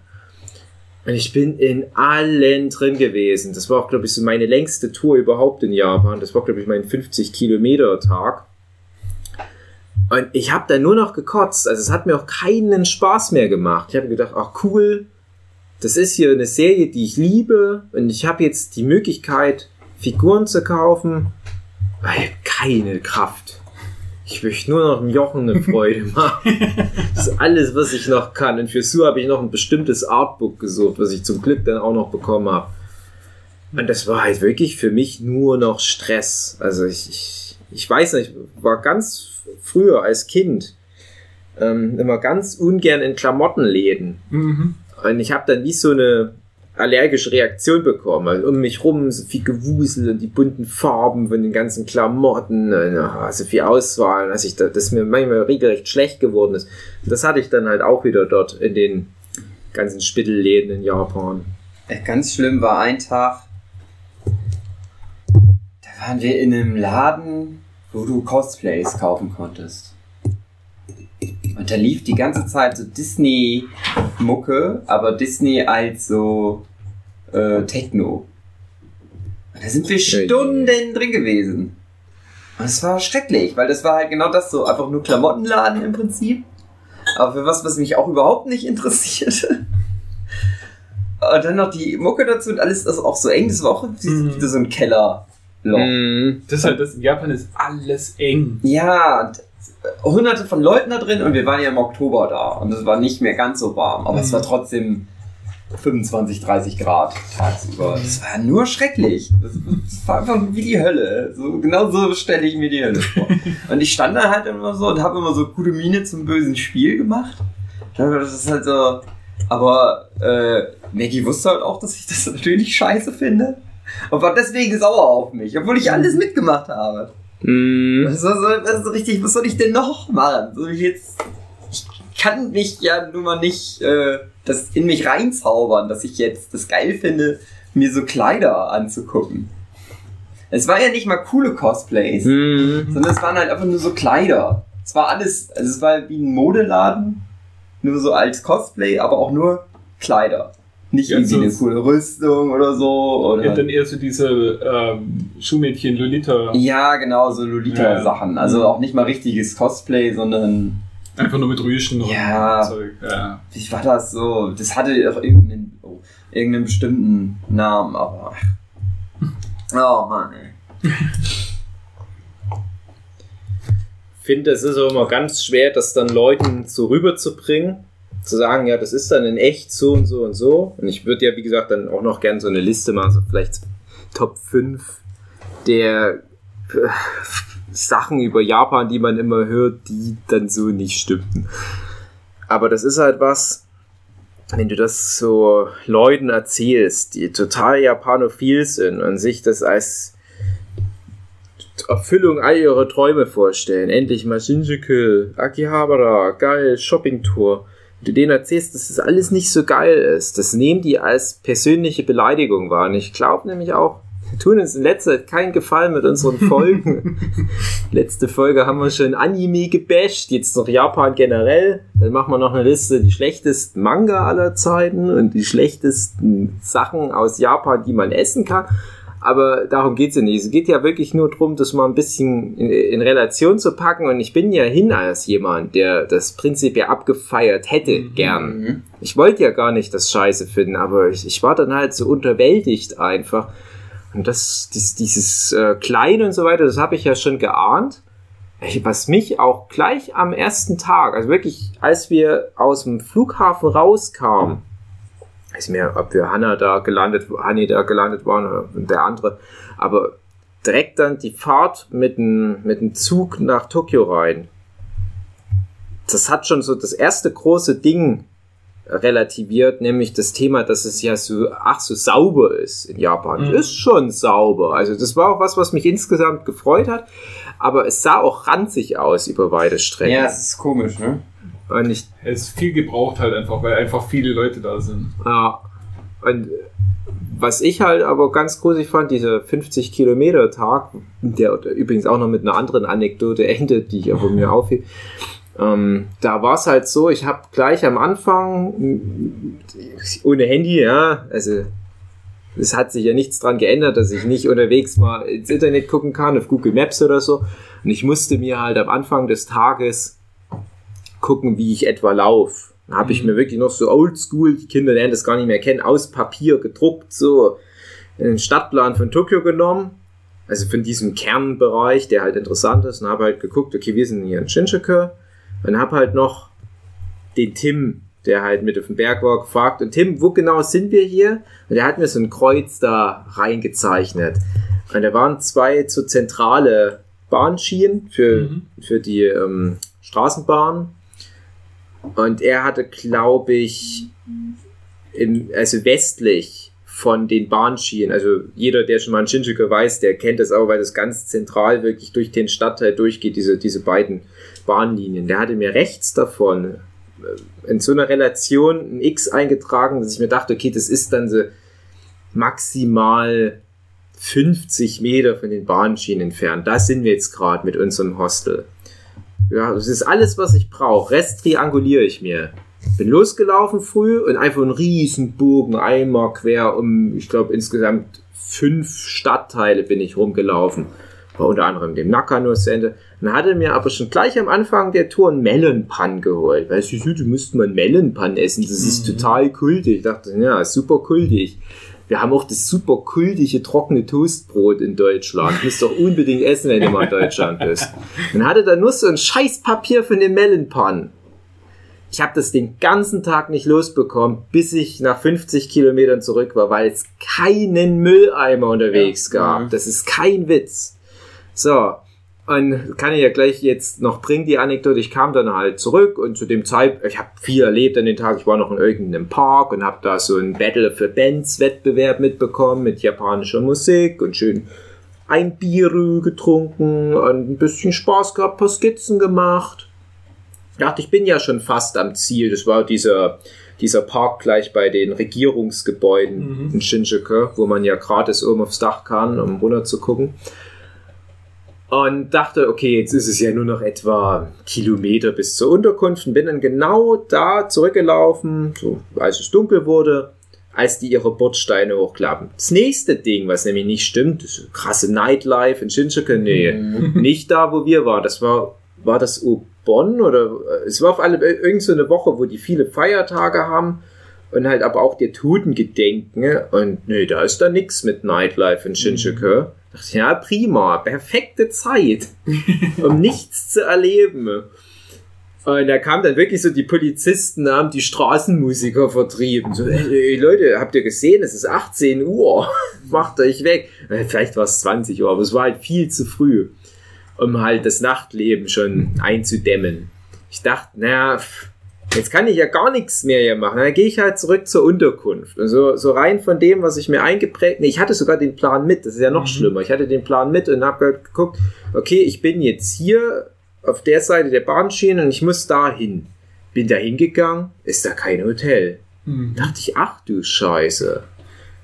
Und ich bin in allen drin gewesen. Das war auch, glaube ich, so meine längste Tour überhaupt in Japan. Das war, glaube ich, mein 50 Kilometer Tag. Und ich habe da nur noch gekotzt. Also es hat mir auch keinen Spaß mehr gemacht. Ich habe gedacht, ach cool, das ist hier eine Serie, die ich liebe. Und ich habe jetzt die Möglichkeit, Figuren zu kaufen. Aber ich keine Kraft. Ich möchte nur noch dem Jochen eine Freude (laughs) machen. Das ist alles, was ich noch kann. Und für Sue habe ich noch ein bestimmtes Artbook gesucht, was ich zum Glück dann auch noch bekommen habe. Und das war halt wirklich für mich nur noch Stress. Also ich, ich, ich weiß nicht, ich war ganz früher als Kind ähm, immer ganz ungern in Klamottenläden. Mhm. Und ich habe dann wie so eine allergische Reaktion bekommen. Also um mich rum so viel Gewusel und die bunten Farben von den ganzen Klamotten, und, ah, so viel Auswahl, dass ich da, dass mir manchmal regelrecht schlecht geworden ist. Und das hatte ich dann halt auch wieder dort in den ganzen Spittelläden in Japan. Äh, Ganz schlimm war ein Tag, da waren wir in einem Laden, wo du Cosplays kaufen konntest. Und da lief die ganze Zeit so Disney-Mucke, aber Disney als so äh, Techno. Und da sind wir Stunden drin gewesen. Und es war schrecklich, weil das war halt genau das so, einfach nur Klamottenladen im Prinzip. Aber für was, was mich auch überhaupt nicht interessierte. Und dann noch die Mucke dazu und alles ist auch so eng. Das war auch Mhm. wieder so ein Kellerloch. Mhm. Das ist halt das, in Japan ist alles eng. Ja, und hunderte von Leuten da drin und wir waren ja im Oktober da und es war nicht mehr ganz so warm, aber es Mhm. war trotzdem 25, 30 Grad tagsüber. Das war nur schrecklich. Das, war einfach wie die Hölle. So, genau so stelle ich mir die Hölle vor. (laughs) und ich stand da halt immer so und habe immer so gute Miene zum bösen Spiel gemacht. Das ist halt so. Aber äh, Maggie wusste halt auch, dass ich das (laughs) natürlich scheiße finde. Und war deswegen sauer auf mich, obwohl ich alles mitgemacht habe. Mm, Was soll, was soll richtig, was soll ich denn noch machen? Soll ich jetzt. Ich kann mich ja nun mal nicht äh, das in mich reinzaubern, dass ich jetzt das geil finde, mir so Kleider anzugucken. Es war ja nicht mal coole Cosplays, mm, sondern es waren halt einfach nur so Kleider. Es war alles, also es war wie ein Modeladen, nur so als Cosplay, aber auch nur Kleider. Nicht Ja, irgendwie so- eine coole Rüstung oder so. Oder Ja, dann eher so diese ähm, Schuhmädchen Lolita. ja, genau, so Lolita-Sachen. Also auch nicht mal richtiges Cosplay, sondern Einfach nur mit Rüschen und Ja. Zeug. Ja. wie war das so? Das hatte auch irgendeinen, oh, irgendeinen bestimmten Namen, aber. Oh Mann, ey. finde, es ist auch immer ganz schwer, das dann Leuten so rüberzubringen. Zu sagen, ja, das ist dann in echt so und so und so. Und ich würde ja, wie gesagt, dann auch noch gern so eine Liste machen, so vielleicht Top 5 der äh, Sachen über Japan, die man immer hört, die dann so nicht stimmten. Aber das ist halt was, wenn du das so Leuten erzählst, die total japanophil sind und sich das als Erfüllung all ihrer Träume vorstellen. Endlich mal Shinjuku, Akihabara, geil, Shoppingtour. Du denen erzählst, dass das alles nicht so geil ist, das nehmen die als persönliche Beleidigung wahr. Und ich glaube nämlich auch, wir tun uns in letzter Zeit keinen Gefallen mit unseren (laughs) Folgen. Letzte Folge haben wir schon Anime gebasht, jetzt noch Japan generell. Dann machen wir noch eine Liste, die schlechtesten Manga aller Zeiten und die schlechtesten Sachen aus Japan, die man essen kann. Aber darum geht's ja nicht. Es geht ja wirklich nur darum, das mal ein bisschen in, in Relation zu packen. Und ich bin ja hin als jemand, der das Prinzip ja abgefeiert hätte, gern. Mhm. Ich wollte ja gar nicht das Scheiße finden, aber ich, ich war dann halt so unterwältigt einfach. Und das, dies, dieses äh, Kleine und so weiter, das habe ich ja schon geahnt. Was mich auch gleich am ersten Tag, also wirklich, als wir aus dem Flughafen rauskamen, weiß nicht mehr, ob wir Hanna da gelandet, Hanni da gelandet waren oder der andere, aber direkt dann die Fahrt mit dem, mit dem Zug nach Tokio rein. Das hat schon so das erste große Ding relativiert, nämlich das Thema, dass es ja so, ach, so sauber ist in Japan. Mhm. Ist schon sauber. Also das war auch was, was mich insgesamt gefreut hat, aber es sah auch ranzig aus über weite Strecken. Ja, es ist komisch, ne? Und ich Es ist viel gebraucht halt einfach, weil einfach viele Leute da sind. Ja. Und was ich halt aber ganz gruselig fand, dieser 50 Kilometer Tag, der übrigens auch noch mit einer anderen Anekdote (laughs) endet, die ich aber mir aufhebe. Ähm, da war es halt so, ich habe gleich am Anfang ohne Handy, ja, also es hat sich ja nichts dran geändert, dass ich nicht unterwegs mal ins Internet gucken kann, auf Google Maps oder so. Und ich musste mir halt am Anfang des Tages gucken, wie ich etwa laufe. Da habe ich mir wirklich noch so oldschool, die Kinder lernen das gar nicht mehr kennen, aus Papier gedruckt, so einen Stadtplan von Tokio genommen. Also von diesem Kernbereich, der halt interessant ist. Und habe halt geguckt, okay, wir sind hier in Shinjuku. Und habe halt noch den Tim, der halt mit auf dem Berg war, gefragt. Und Tim, wo genau sind wir hier? Und er hat mir so ein Kreuz da reingezeichnet. Und da waren zwei so zentrale Bahnschienen für, Mhm. für die ähm, Straßenbahn. Und er hatte, glaube ich, im, also westlich von den Bahnschienen, also jeder, der schon mal in Shinjuku weiß, der kennt das auch, weil das ganz zentral wirklich durch den Stadtteil durchgeht, diese, diese beiden Bahnlinien. Der hatte mir rechts davon äh, in so einer Relation ein X eingetragen, dass ich mir dachte, okay, das ist dann so maximal 50 Meter von den Bahnschienen entfernt. Da sind wir jetzt gerade mit unserem Hostel. Ja, das ist alles, was ich brauche. Rest trianguliere ich mir. Bin losgelaufen früh und einfach einen riesen Bogen einmal quer um, ich glaube, insgesamt fünf Stadtteile bin ich rumgelaufen. War unter anderem dem Nakano-Center. Dann hatte mir aber schon gleich am Anfang der Tour einen Melonpan geholt. Weißt du, du müsst mal einen Melonpan essen. Das ist total kultig. Ich dachte, ja, super kultig. Wir haben auch das super kultige trockene Toastbrot in Deutschland. Müsst doch unbedingt essen, wenn du mal in Deutschland bist. Dann hatte da nur so ein Scheißpapier von dem Melonpan. Ich habe das den ganzen Tag nicht losbekommen, bis ich nach 50 Kilometern zurück war, weil es keinen Mülleimer unterwegs Ja. gab. Das ist kein Witz. So, Und kann ich ja gleich jetzt noch bringen, die Anekdote. Ich kam dann halt zurück und zu dem Zeitpunkt, ich habe viel erlebt an den Tag. Ich war noch in irgendeinem Park und habe da so ein Battle für Bands Wettbewerb mitbekommen mit japanischer Musik und schön ein Bier getrunken und ein bisschen Spaß gehabt, paar Skizzen gemacht. Ich dachte, ich bin ja schon fast am Ziel. Das war dieser, dieser Park gleich bei den Regierungsgebäuden Mhm. in Shinjuku, wo man ja gratis oben aufs Dach kann, um runter zu gucken. Und dachte, okay, jetzt ist es ja nur noch etwa Kilometer bis zur Unterkunft und bin dann genau da zurückgelaufen, so als es dunkel wurde, als die ihre Bordsteine hochklappen. Das nächste Ding, was nämlich nicht stimmt, das krasse Nightlife in Shinjuku, nee, nicht da, wo wir waren. Das war, war das Ubon oder äh, es war auf alle irgend so eine Woche, wo die viele Feiertage haben und halt aber auch der Totengedenken. ne? Und nee, da ist da nix mit Nightlife in Shinjuku. Dachte ich, ja, prima, perfekte Zeit, um (laughs) nichts zu erleben. Und da kamen dann wirklich so die Polizisten, haben die Straßenmusiker vertrieben. So, ey, Leute, habt ihr gesehen, es ist 18 Uhr, (laughs) macht euch weg. Äh, Vielleicht war es 20 Uhr, aber es war halt viel zu früh, um halt das Nachtleben schon einzudämmen. Ich dachte, naja, pff, jetzt kann ich ja gar nichts mehr hier machen. Dann gehe ich halt zurück zur Unterkunft. Und so, so rein von dem, was ich mir eingeprägt... Nee, ich hatte sogar den Plan mit. Das ist ja noch Mhm. schlimmer. Ich hatte den Plan mit und habe halt geguckt, okay, ich bin jetzt hier auf der Seite der Bahnschiene und ich muss da hin. Bin da hingegangen, ist da kein Hotel. Mhm. Dachte ich, ach du Scheiße.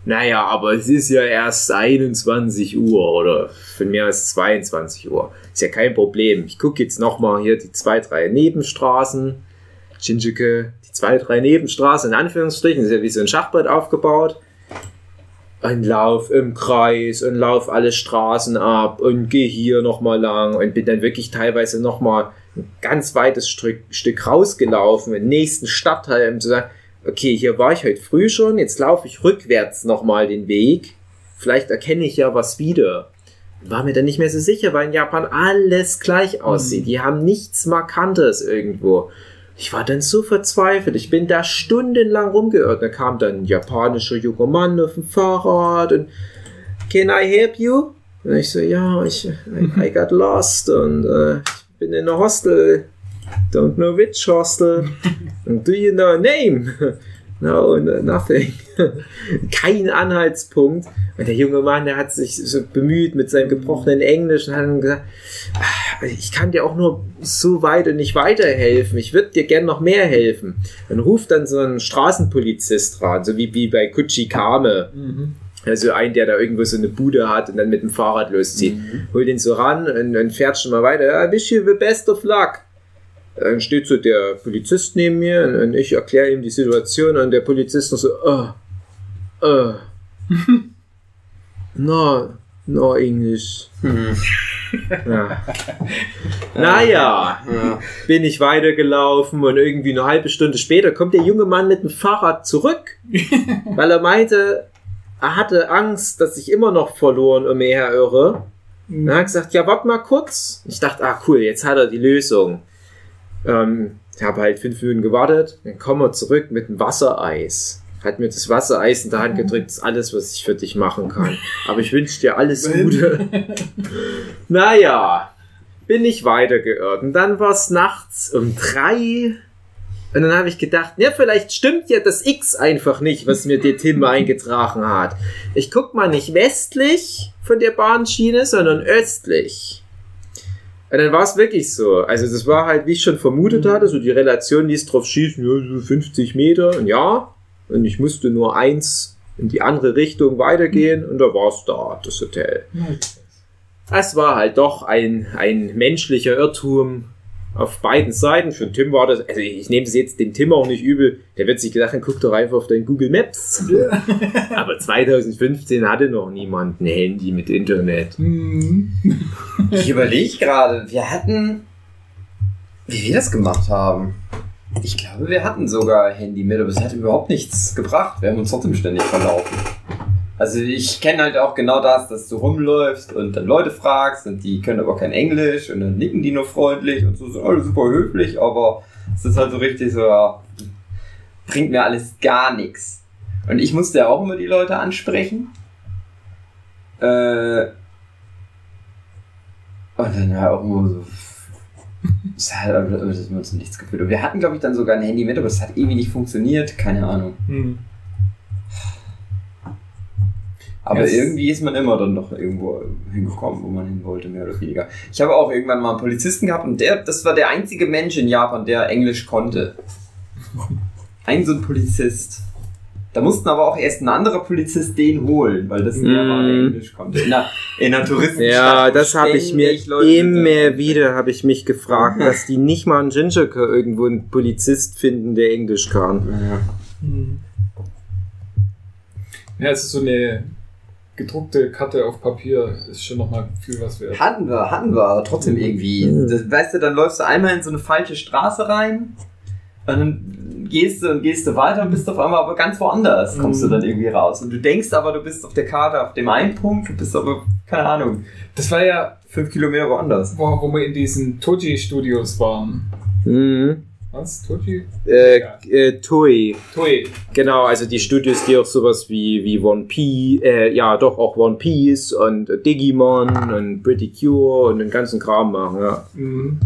Naja, aber es ist ja erst 21 Uhr oder von mir aus 22 Uhr. Ist ja kein Problem. Ich gucke jetzt nochmal hier die zwei, drei Nebenstraßen. Shinjuku, die zwei, drei Nebenstraßen in Anführungsstrichen, ist ja wie so ein Schachbrett aufgebaut. Und lauf im Kreis und lauf alle Straßen ab und geh hier nochmal lang und bin dann wirklich teilweise nochmal ein ganz weites Stück, Stück rausgelaufen, im nächsten Stadtteil, um zu sagen, okay, hier war ich heute früh schon, jetzt laufe ich rückwärts nochmal den Weg. Vielleicht erkenne ich ja was wieder. War mir dann nicht mehr so sicher, weil in Japan alles gleich aussieht. Die haben nichts Markantes irgendwo. Ich war dann so verzweifelt. Ich bin da stundenlang rumgeirrt. Da kam dann ein japanischer junger Mann auf dem Fahrrad und Can I help you? Und ich so, ja, ich I, I got lost und äh, ich bin in a hostel. Don't know which hostel. (laughs) And do you know a name? No, no nothing. (laughs) Kein Anhaltspunkt. Und der junge Mann, der hat sich so bemüht mit seinem gebrochenen Englisch und hat dann gesagt, "Ah, ich kann dir auch nur so weit und nicht weiterhelfen. Ich würde dir gern noch mehr helfen. Dann ruft dann so ein Straßenpolizist ran, so wie, wie bei Kuchikame. Mhm. Also ein, der da irgendwo so eine Bude hat und dann mit dem Fahrrad loszieht. Holt ihn so ran und, und fährt schon mal weiter. I wish you the best of luck. Dann steht so der Polizist neben mir und, und ich erkläre ihm die Situation und der Polizist noch so, oh. (laughs) no, no English. (laughs) Ja. Naja, Ja. bin ich weitergelaufen und irgendwie eine halbe Stunde später kommt der junge Mann mit dem Fahrrad zurück, (laughs) weil er meinte, er hatte Angst, dass ich immer noch verloren umher irre. Und er hat gesagt, ja, warte mal kurz. Ich dachte, ah cool, jetzt hat er die Lösung. Ähm, ich habe halt fünf Minuten gewartet, dann kommen wir zurück mit einem Wassereis. Hat mir das Wassereis in der Hand gedrückt, das ist alles, was ich für dich machen kann. Aber ich wünsche dir alles Gute. (laughs) naja, bin ich weitergeirrt. Und dann war es nachts um drei. Und dann habe ich gedacht, ja, vielleicht stimmt ja das X einfach nicht, was mir der Tim (laughs) eingetragen hat. Ich guck mal nicht westlich von der Bahnschiene, sondern östlich. Und dann war es wirklich so. Also das war halt, wie ich schon vermutet hatte, so die Relation ließ drauf schießen, ja, so 50 Meter. Und ja, und ich musste nur eins in die andere Richtung weitergehen und da war es da, das Hotel. Es war halt doch ein, ein menschlicher Irrtum auf beiden Seiten. Für den Tim war das, also ich nehme es jetzt dem Tim auch nicht übel, der wird sich gedacht, guck doch einfach auf dein Google Maps. Aber 2015 hatte noch niemand ein Handy mit Internet. Mhm. Ich überlege gerade, wir hatten, wie wir das gemacht haben. Ich glaube, wir hatten sogar Handy mit, aber es hat überhaupt nichts gebracht. Wir haben uns trotzdem ständig verlaufen. Also ich kenne halt auch genau das, dass du rumläufst und dann Leute fragst und die können aber kein Englisch und dann nicken die nur freundlich und so sind alle super höflich, aber es ist halt so richtig so, ja, bringt mir alles gar nichts. Und ich musste ja auch immer die Leute ansprechen. Äh, Und dann war auch immer so. Es hat aber das hat uns nichts gefühlt. Und wir hatten, glaube ich, dann sogar ein Handy mit, aber es hat irgendwie nicht funktioniert. Keine Ahnung. Hm. Aber Ja, es- irgendwie ist man immer dann doch irgendwo hingekommen, wo man hin wollte, mehr oder weniger. Ich habe auch irgendwann mal einen Polizisten gehabt und der, das war der einzige Mensch in Japan, der Englisch konnte. Ein so ein Polizist. Da mussten aber auch erst ein anderer Polizist den holen, weil das der war, der Mm. Englisch konnte. In einer, in einer Touristenstadt. Ja, das habe ich mir Leute immer wieder habe ich mich gefragt, (laughs) dass die nicht mal in Jinjuku irgendwo einen Polizist finden, der Englisch kann. Ja. Hm. Ja, es ist so eine gedruckte Karte auf Papier, ist schon nochmal viel was wert. Hatten wir, hatten wir, aber trotzdem irgendwie. Mhm. Das, weißt du, dann läufst du einmal in so eine falsche Straße rein und dann gehst du und gehst du weiter und bist auf einmal aber ganz woanders, kommst Mhm. du dann irgendwie raus. Und du denkst aber, du bist auf der Karte auf dem einen Punkt, du bist aber, keine Ahnung, Das war ja, fünf Kilometer woanders. wo, wo wir in diesen Toji-Studios waren. Mhm. Was? Toji? Äh, äh, Toei. Toei. Genau, also die Studios, die auch sowas wie, wie One Piece, äh, ja doch auch One Piece und Digimon und Pretty Cure und den ganzen Kram machen, ja. Mhm.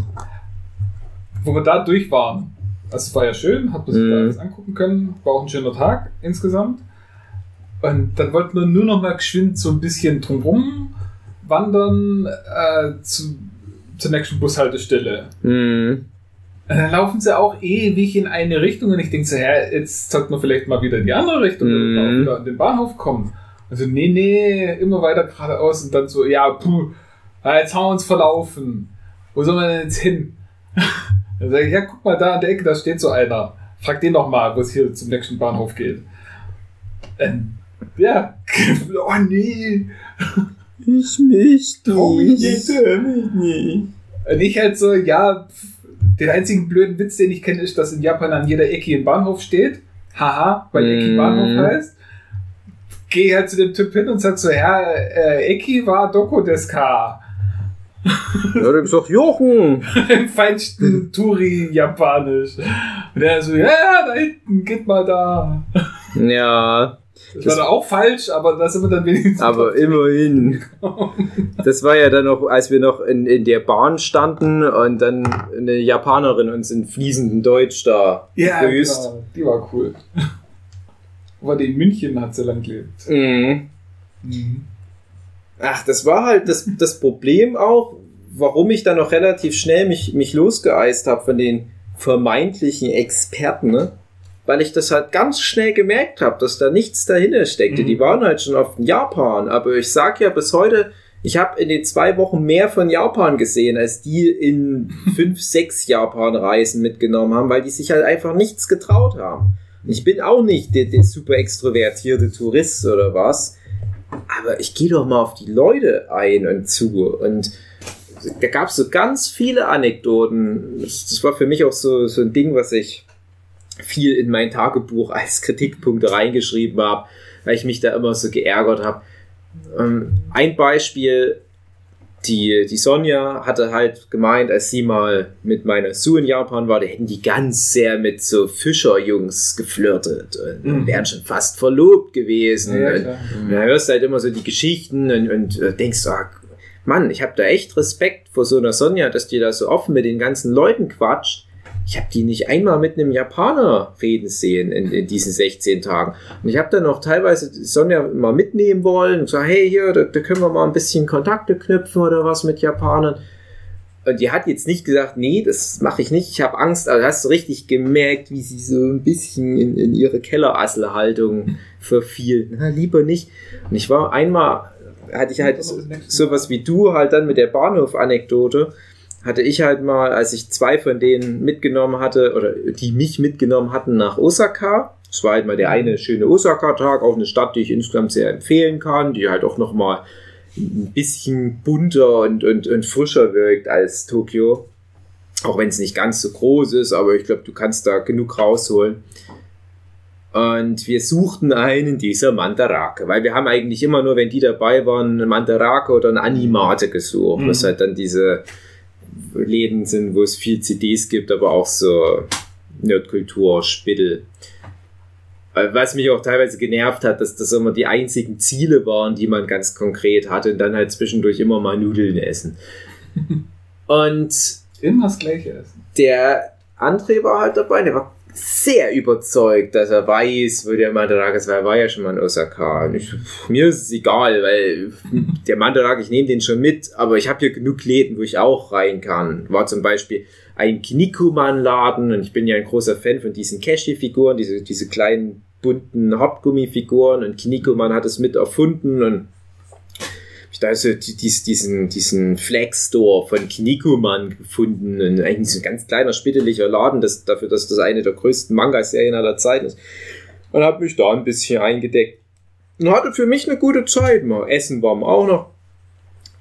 Wo wir da durch waren. Es war ja schön, hat man sich Mhm. da alles angucken können. War auch ein schöner Tag insgesamt. Und dann wollten wir nur noch mal geschwind so ein bisschen drumrum wandern äh, zu, zur nächsten Bushaltestelle. Mhm. Dann laufen sie auch ewig in eine Richtung und ich denke so, hä, jetzt sollte man vielleicht mal wieder in die andere Richtung Mhm. oder wieder an den Bahnhof kommen. Also nee, nee, immer weiter geradeaus und dann so, ja, puh, ja, jetzt haben wir uns verlaufen. Wo soll man denn jetzt hin? (laughs) Dann sage ich, ja, guck mal, da an der Ecke, da steht so einer. Frag den doch mal, wo es hier zum nächsten Bahnhof geht. Ähm, ja, (laughs) oh nee. Ich möchte Und ich halt so, ja, pf, den einzigen blöden Witz, den ich kenne, ist, dass in Japan an jeder Ecke ein Bahnhof steht. Haha, weil Eki Mhm. Bahnhof heißt. Gehe halt zu dem Typ hin und sag so, ja, äh, Eki war Doko des Ka. Ja, du bist doch Jochen. (laughs) Im feinsten Turi-Japanisch. Und er so, ja, ja, da hinten, geht mal da. Ja, Das, war dann auch falsch, aber da sind wir dann wenigstens. aber immerhin. Das war ja dann noch, als wir noch in, in der Bahn standen und dann eine Japanerin uns in fließendem Deutsch da ja, grüßt. genau, die war cool. Aber die in München hat sie lang gelebt. Mhm. Mhm. Ach, das war halt das, das Problem auch, warum ich dann noch relativ schnell mich, mich losgeeist habe von den vermeintlichen Experten, ne? Weil ich das halt ganz schnell gemerkt habe, dass da nichts dahinter steckte. Mhm. Die waren halt schon oft in Japan, aber ich sag ja bis heute, ich habe in den zwei Wochen mehr von Japan gesehen, als die in (laughs) fünf, sechs Japan-Reisen mitgenommen haben, weil die sich halt einfach nichts getraut haben. Ich bin auch nicht der, der super extrovertierte Tourist oder was, aber ich gehe doch mal auf die Leute ein und zu. Und da gab es so ganz viele Anekdoten. Das, das war für mich auch so, so ein Ding, was ich viel in mein Tagebuch als Kritikpunkte reingeschrieben habe, weil ich mich da immer so geärgert habe. Ähm, ein Beispiel, die, die Sonja hatte halt gemeint, als sie mal mit meiner Sue in Japan war, da hätten die ganz sehr mit so Fischerjungs geflirtet und Mhm. wären schon fast verlobt gewesen. Ja, und klar. und da hörst du halt immer so die Geschichten und, und äh, denkst, ah, Mann, ich habe da echt Respekt vor so einer Sonja, dass die da so offen mit den ganzen Leuten quatscht. Ich habe die nicht einmal mit einem Japaner reden sehen in, in diesen 16 Tagen. Und ich habe dann auch teilweise Sonja mal mitnehmen wollen und gesagt, hey, hier, da, da können wir mal ein bisschen Kontakte knüpfen oder was mit Japanern. Und die hat jetzt nicht gesagt, nee, das mache ich nicht, ich habe Angst. Also hast du richtig gemerkt, wie sie so ein bisschen in, in ihre Kellerasselhaltung verfiel. Na, lieber nicht. Und ich war einmal, hatte ich halt so, sowas wie du halt dann mit der Bahnhof-Anekdote, hatte ich halt mal, als ich zwei von denen mitgenommen hatte, oder die mich mitgenommen hatten nach Osaka. Es war halt mal der eine schöne Osaka-Tag, auch eine Stadt, die ich insgesamt sehr empfehlen kann, die halt auch nochmal ein bisschen bunter und, und, und frischer wirkt als Tokio. Auch wenn es nicht ganz so groß ist, aber ich glaube, du kannst da genug rausholen. Und wir suchten einen dieser Mandarake, weil wir haben eigentlich immer nur, wenn die dabei waren, einen Mandarake oder einen Animate gesucht, Mhm. was halt dann diese Läden sind, wo es viel CDs gibt, aber auch so Nerdkultur, Spittel. Was mich auch teilweise genervt hat, dass das immer die einzigen Ziele waren, die man ganz konkret hatte und dann halt zwischendurch immer mal Nudeln essen. (laughs) Und Immer das Gleiche essen. der André war halt dabei, der war sehr überzeugt, dass er weiß, wo der Mandarake ist, weil er war ja schon mal in Osaka. Ich, mir ist es egal, weil der Mandarake, ich nehme den schon mit, aber ich habe hier genug Läden, wo ich auch rein kann. War zum Beispiel ein Kinnikuman-Laden und ich bin ja ein großer Fan von diesen Cashy-Figuren, diese, diese kleinen bunten Hartgummifiguren und Kinnikuman hat es mit erfunden und ich da so die- dies- diesen, diesen Flag Store von Kinnikuman gefunden und eigentlich so ein ganz kleiner, spitteliger Laden, das, dafür, dass das eine der größten Manga-Serien aller Zeiten ist. Und habe mich da ein bisschen eingedeckt. Und hatte für mich eine gute Zeit. Mal Essen war mal auch noch.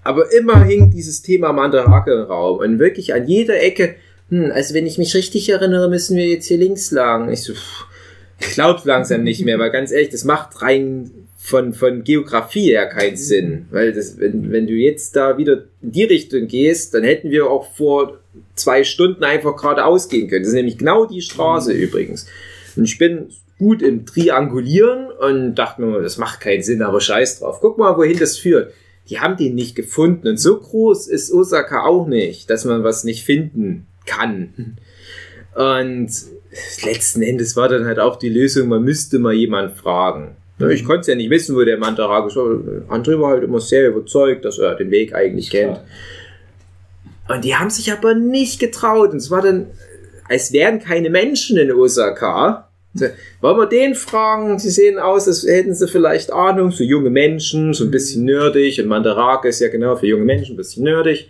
Aber immer hing dieses Thema Mandarake im Raum. Und wirklich an jeder Ecke, hm, also wenn ich mich richtig erinnere, müssen wir jetzt hier links lang. Ich so, pff, langsam nicht mehr, weil ganz ehrlich, das macht rein von, von Geografie her keinen Sinn. Weil das, wenn, wenn du jetzt da wieder in die Richtung gehst, dann hätten wir auch vor zwei Stunden einfach geradeaus gehen können. Das ist nämlich genau die Straße übrigens. Und ich bin gut im Triangulieren und dachte mir, das macht keinen Sinn, aber scheiß drauf. Guck mal, wohin das führt. Die haben den nicht gefunden. Und so groß ist Osaka auch nicht, dass man was nicht finden kann. Und letzten Endes war dann halt auch die Lösung, man müsste mal jemand fragen. Ich konnte es ja nicht wissen, wo der Mantarake ist. André war halt immer sehr überzeugt, dass er den Weg eigentlich kennt. Und die haben sich aber nicht getraut. Und es war dann, als wären keine Menschen in Osaka. So, Wollen wir den fragen? Sie sehen aus, als hätten sie vielleicht Ahnung. So junge Menschen, so ein bisschen nerdig. Und Mandarake ist ja genau für junge Menschen ein bisschen nerdig.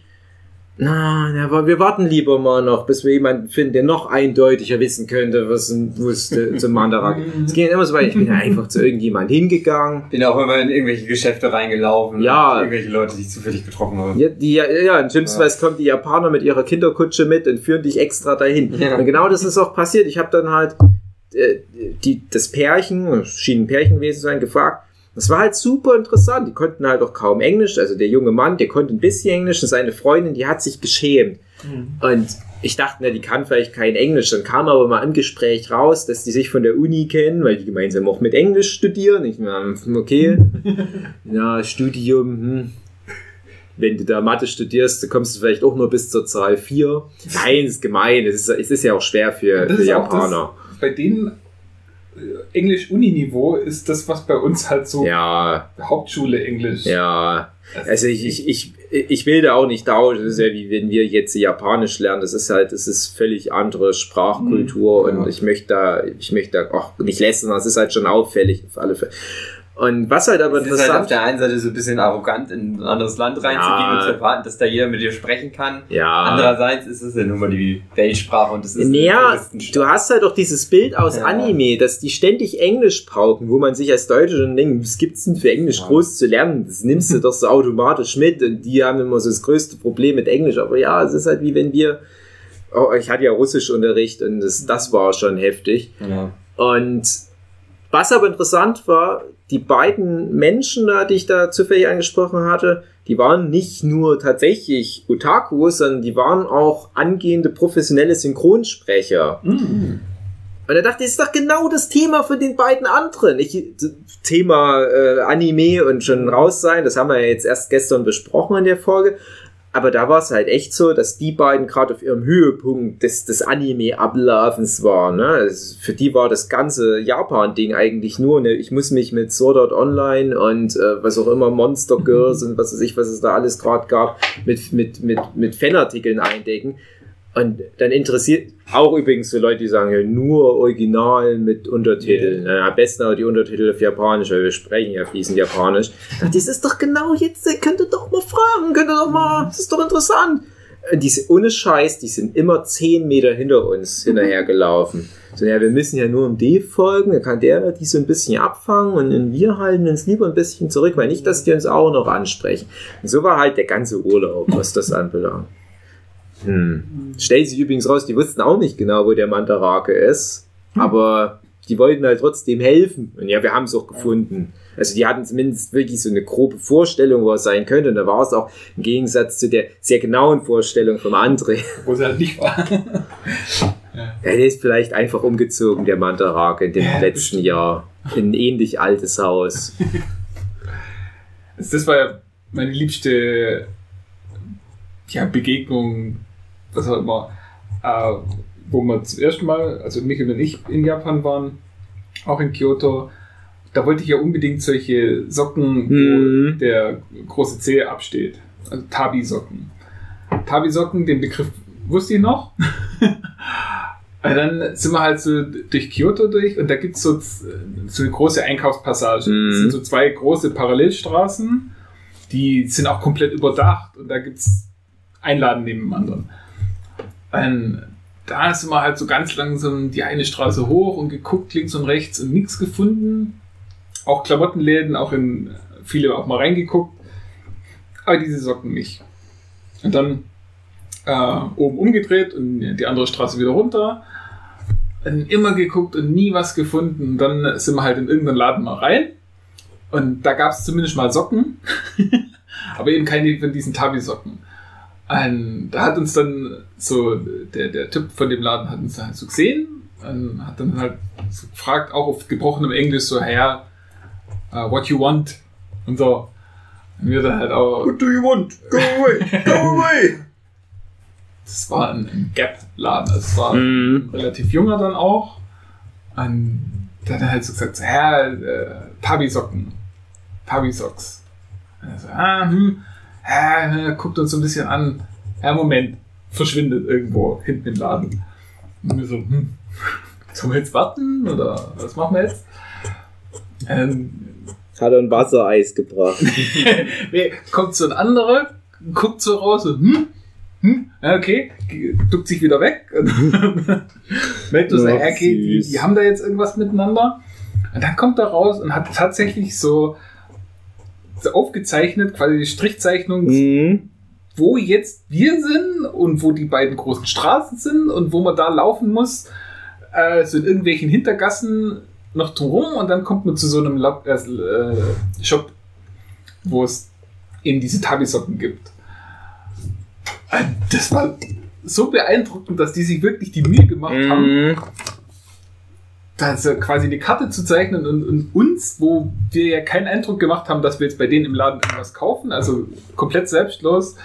Na, na, aber wir warten lieber mal noch, bis wir jemanden finden, der noch eindeutiger wissen könnte, was ein- wo es äh, zum Mandarak. (laughs) Es ging immer so weit. Ich bin einfach zu irgendjemand hingegangen. Bin auch immer in irgendwelche Geschäfte reingelaufen. Ja. und Irgendwelche Leute, die ich zufällig getroffen habe. Ja, die, ja, ja, in Schlimmstenfalls kommen die Japaner mit ihrer Kinderkutsche mit und führen dich extra dahin. Ja. Und genau das ist auch passiert. Ich habe dann halt äh, die, das Pärchen, es schien ein Pärchen gewesen zu sein, gefragt. Das war halt super interessant. Die konnten halt auch kaum Englisch. Also der junge Mann, der konnte ein bisschen Englisch und seine Freundin, die hat sich geschämt. Und ich dachte, na, die kann vielleicht kein Englisch. Dann kam aber mal im Gespräch raus, dass die sich von der Uni kennen, weil die gemeinsam auch mit Englisch studieren. Ich meine, okay, (laughs) ja, Studium, hm. Wenn du da Mathe studierst, dann kommst du vielleicht auch nur bis zur Zahl 4. Nein, ist gemein. Es ist, es ist ja auch schwer für, für Japaner. bei denen Englisch-Uni-Niveau ist das, was bei uns halt so Ja, Hauptschule Englisch. ja. Also ich, ich, ich, ich will da auch nicht tauschen. Das ist ja wie wenn wir jetzt Japanisch lernen. Das ist halt, das ist völlig andere Sprachkultur Mhm, ja. und ich möchte da, ich möchte da auch nicht lästern, das ist halt schon auffällig auf alle Fälle. Und was halt aber Es ist halt auf interessant, der einen Seite so ein bisschen arrogant, in ein anderes Land reinzugehen Ja. und zu erwarten, dass da jeder mit dir sprechen kann. ja. Andererseits ist es ja nun mal die Weltsprache und es ist Naja, du hast halt auch dieses Bild aus Ja. Anime, dass die ständig Englisch brauchen, wo man sich als Deutscher schon denkt, was gibt's denn für Englisch Ja. groß zu lernen? Das nimmst du (laughs) doch so automatisch mit und die haben immer so das größte Problem mit Englisch. Aber ja, es ist halt wie wenn wir, oh, ich hatte ja Russischunterricht und das, das war schon heftig. Ja. Und was aber interessant war, die beiden Menschen da, die ich da zufällig angesprochen hatte, die waren nicht nur tatsächlich Otakus, sondern die waren auch angehende professionelle Synchronsprecher. Mhm. Und er dachte, das ist doch genau das Thema für den beiden anderen. Ich, Thema äh, Anime und schon raus sein, das haben wir ja jetzt erst gestern besprochen in der Folge. Aber da war es halt echt so, dass die beiden gerade auf ihrem Höhepunkt des, des Anime-Ablaufens waren. Ne? Es- Für die war das ganze Japan-Ding eigentlich nur, ne? ich muss mich mit Sword Art Online und äh, was auch immer, Monster Girls (laughs) und was weiß ich, was es da alles gerade gab, mit, mit, mit, mit Fanartikeln eindecken. Und dann interessiert auch übrigens für Leute, die sagen, ja, nur original mit Untertiteln. Ja. am besten aber die Untertitel auf Japanisch, weil wir sprechen ja fließend Japanisch. Das ist doch genau jetzt, ihr könnt ihr doch mal fragen, könnt ihr doch mal, das ist doch interessant. Und Die, sind- ohne Scheiß, die sind immer 10 Meter hinter uns hinterhergelaufen. So, ja, wir müssen ja nur um D folgen, dann kann der die so ein bisschen abfangen und und wir halten uns lieber ein bisschen zurück, weil nicht, dass die uns auch noch ansprechen. Und so war halt der ganze Urlaub, was das anbelangt. Hm. Stellt sich übrigens raus, die wussten auch nicht genau, wo der Mantarake ist, aber die wollten halt trotzdem helfen. Und ja, wir haben es auch gefunden. Also die hatten zumindest wirklich so eine grobe Vorstellung, wo er sein könnte. Und da war es auch im Gegensatz zu der sehr genauen Vorstellung vom André. (laughs) Wo sie halt nicht war. (laughs) Ja, der ist vielleicht einfach umgezogen, der Mantarake, in dem Ja, letzten Jahr. In ein ähnlich altes Haus. (laughs) Das war ja meine liebste ja, Begegnung, was auch immer, äh, wo wir zum ersten Mal, also Michael und ich in Japan waren, auch in Kyoto, da wollte ich ja unbedingt solche Socken, wo Mhm. der große Zeh absteht. Also Tabi-Socken. Tabi-Socken, den Begriff wusste ich noch. (laughs) Und dann sind wir halt so durch Kyoto durch und da gibt's so, so eine große Einkaufspassage. Mhm. Das sind so zwei große Parallelstraßen, die sind auch komplett überdacht und da gibt's ein Laden neben dem anderen. Und da sind wir halt so ganz langsam die eine Straße hoch und geguckt links und rechts und nichts gefunden. Auch Klamottenläden, auch in viele auch mal reingeguckt. Aber diese Socken nicht. Und dann äh, oben umgedreht und die andere Straße wieder runter. Und immer geguckt und nie was gefunden. Und dann sind wir halt in irgendeinen Laden mal rein. Und da gab es zumindest mal Socken. (laughs) Aber eben keine von diesen Tabi-Socken. Und da hat uns dann so, der, der Typ von dem Laden hat uns halt so gesehen. Und hat dann halt so gefragt, auch auf gebrochenem Englisch, so, Herr, uh, what you want? Und so. Und wir dann halt auch, What do you want? Go away! Go (laughs) away! das war ein, ein Gap-Laden. Also es war Mhm. relativ junger dann auch. Und der hat dann halt so gesagt, so, Herr, äh, Tabi-Socken. Tabi-Socks. Und er so, ah, hm, äh, guckt uns so ein bisschen an. Ja, Moment, verschwindet irgendwo hinten im Laden. Und wir so, hm, sollen wir jetzt warten oder was machen wir jetzt? Ähm, Hat er ein Wassereis gebracht. (laughs) kommt so ein anderer, guckt so raus und hm, hm, okay, duckt sich wieder weg (laughs) merkt ja, okay, die, die haben da jetzt irgendwas miteinander. Und dann kommt er raus und hat tatsächlich so aufgezeichnet, quasi die Strichzeichnung, Mhm. wo jetzt wir sind und wo die beiden großen Straßen sind und wo man da laufen muss, äh, so in irgendwelchen Hintergassen noch drumherum und dann kommt man zu so einem Lab, äh, äh, Shop, wo es eben diese Tabi-Socken gibt. Äh, Das war so beeindruckend, dass die sich wirklich die Mühe gemacht haben, Mhm. Da so quasi eine Karte zu zeichnen und, und uns, wo wir ja keinen Eindruck gemacht haben, dass wir jetzt bei denen im Laden irgendwas kaufen, also komplett selbstlos,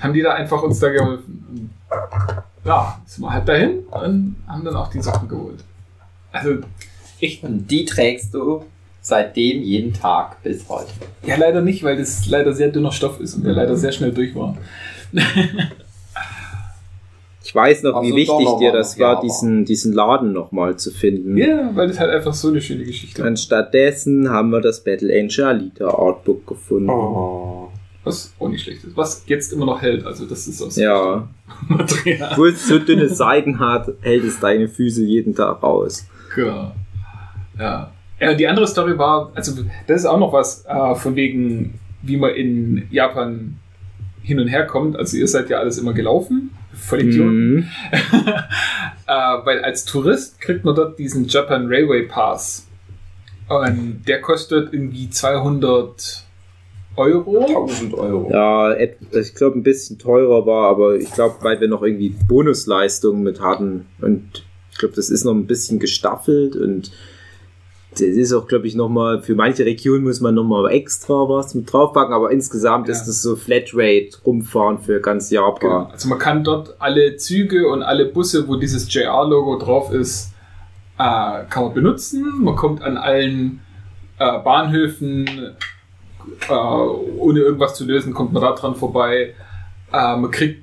haben die da einfach uns da geholfen. Ja, sind wir halt dahin und haben dann auch die Sachen geholt. Also, ich, Und die trägst du seitdem jeden Tag bis heute. ja leider nicht, weil das leider sehr dünner Stoff ist und der leider sehr schnell durch war. (laughs) Ich weiß noch, wie Also wichtig doch dir das war, diesen, diesen Laden nochmal zu finden. Ja, weil das halt einfach so eine schöne Geschichte war. Und stattdessen haben wir das Battle Angel Alita Artbook gefunden. Oh. Was auch nicht schlecht ist. Was jetzt immer noch hält, also das ist aus Ja. (laughs) Material. Obwohl es so dünne Seiten hat, hält es deine Füße jeden Tag raus. Genau. Ja. ja. Die andere Story war, also das ist auch noch was äh, von wegen, wie man in Japan hin und her kommt. Also ihr seid ja alles immer gelaufen. Voll Idioten. Mhm. (laughs) äh, weil als Tourist kriegt man dort diesen Japan Railway Pass. Und der kostet irgendwie 200 Euro. 1000 Euro. Ja, ich glaube, ein bisschen teurer war, aber ich glaube, weil wir noch irgendwie Bonusleistungen mit hatten. Und ich glaube, das ist noch ein bisschen gestaffelt und das ist auch, glaube ich, nochmal, für manche Regionen muss man nochmal extra was mit draufpacken, aber insgesamt Ja. ist das so Flatrate rumfahren für ganz Genau. Japan. Also man kann dort alle Züge und alle Busse, wo dieses JR-Logo drauf ist, äh, kann man benutzen. Man kommt an allen äh, Bahnhöfen, äh, ohne irgendwas zu lösen, kommt man da dran vorbei. Äh, man kriegt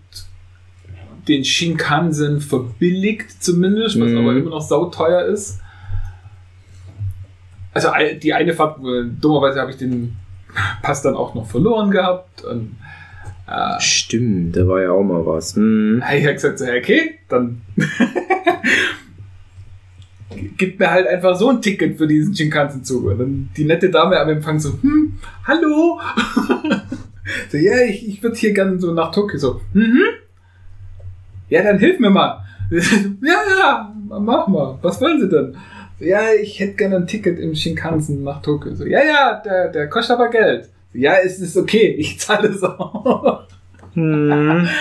den Shinkansen verbilligt zumindest, was Mhm. aber immer noch sauteuer ist. Also die eine Fahrt, äh, dummerweise habe ich den Pass dann auch noch verloren gehabt. Und, äh, Stimmt, da war ja auch mal was. Hm. habe ich halt gesagt, so, okay, dann (laughs) gib mir halt einfach so ein Ticket für diesen Shinkansen-Zug. Und dann die nette Dame am Empfang so, hm, hallo? (laughs) so, ja, ich, ich würde hier gerne so nach Tokio. So, mhm. Ja, dann hilf mir mal. (laughs) ja, ja, mach mal. Was wollen Sie denn? Ja, ich hätte gerne ein Ticket im Shinkansen nach Tokio. So, ja, ja, der, der kostet aber Geld. So, ja, es ist okay, (laughs) ich zahle es auch. Hm. (laughs)